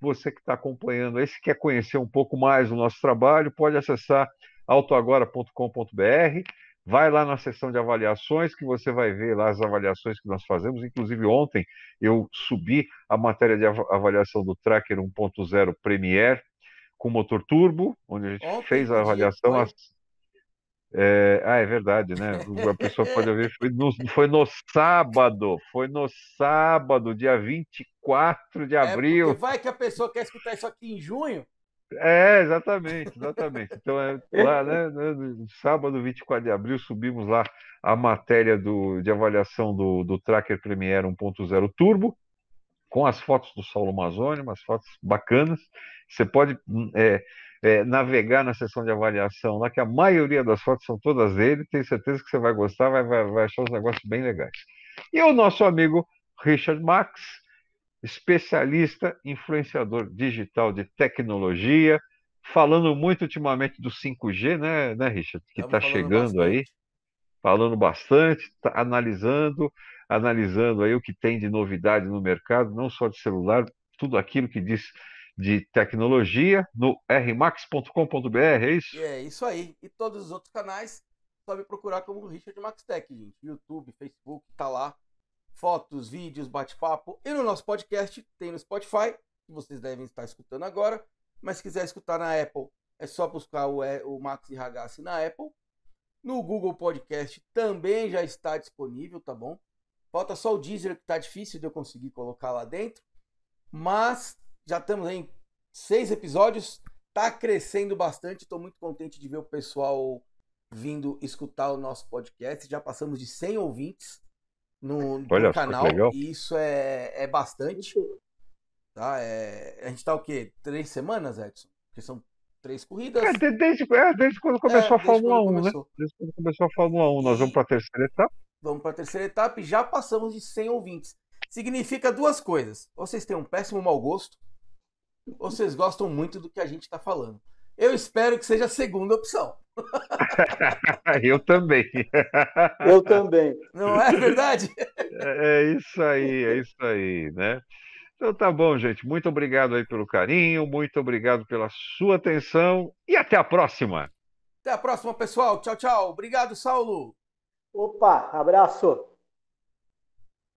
você que está acompanhando aí, se quer conhecer um pouco mais o nosso trabalho, pode acessar autoagora.com.br Vai lá na seção de avaliações que você vai ver lá as avaliações que nós fazemos. Inclusive, ontem eu subi a matéria de avaliação do Tracker 1.0 Premier com motor turbo, onde a gente ontem, fez a avaliação. É... Ah, é verdade, né? A pessoa pode ouvir. Foi no, foi no sábado, foi no sábado, dia 24 de é, abril. É vai que a pessoa quer escutar isso aqui em junho. É, exatamente, exatamente. Então, é, lá, né, né, sábado, 24 de abril, subimos lá a matéria do, de avaliação do, do Tracker Premiere 1.0 Turbo, com as fotos do Saulo Amazônia, umas fotos bacanas. Você pode é, é, navegar na seção de avaliação lá, que a maioria das fotos são todas dele. Tenho certeza que você vai gostar, vai, vai, vai achar os negócios bem legais. E o nosso amigo Richard Max, especialista, influenciador digital de tecnologia, falando muito ultimamente do 5G, né, né Richard? Que está chegando bastante. aí, falando bastante, tá analisando, analisando aí o que tem de novidade no mercado, não só de celular, tudo aquilo que diz de tecnologia no rmax.com.br, é isso? É isso aí. E todos os outros canais, só me procurar como Richard Max Tech, gente. YouTube, Facebook, tá lá fotos, vídeos, bate-papo. E no nosso podcast tem no Spotify, que vocês devem estar escutando agora. Mas se quiser escutar na Apple, é só buscar o, o Max e Ragazzi na Apple. No Google Podcast também já está disponível, tá bom? Falta só o Deezer, que tá difícil de eu conseguir colocar lá dentro. Mas já estamos em seis episódios. Tá crescendo bastante. Estou muito contente de ver o pessoal vindo escutar o nosso podcast. Já passamos de 100 ouvintes no, no canal. E isso é, é bastante. Tá? É, a gente tá o quê? Três semanas, Edson? Porque são três corridas. É, desde, é, desde quando começou é, a Fórmula 1, né? Desde quando começou a Fórmula 1. Nós vamos para a terceira etapa. Vamos para a terceira etapa e já passamos de 100 ouvintes. Significa duas coisas. Vocês têm um péssimo mau gosto, vocês gostam muito do que a gente está falando. Eu espero que seja a segunda opção. Eu também. Eu também. Não é verdade? É, é isso aí, é isso aí, né? Então tá bom, gente. Muito obrigado aí pelo carinho, muito obrigado pela sua atenção e até a próxima. Até a próxima, pessoal. Tchau, tchau. Obrigado, Saulo. Opa, abraço.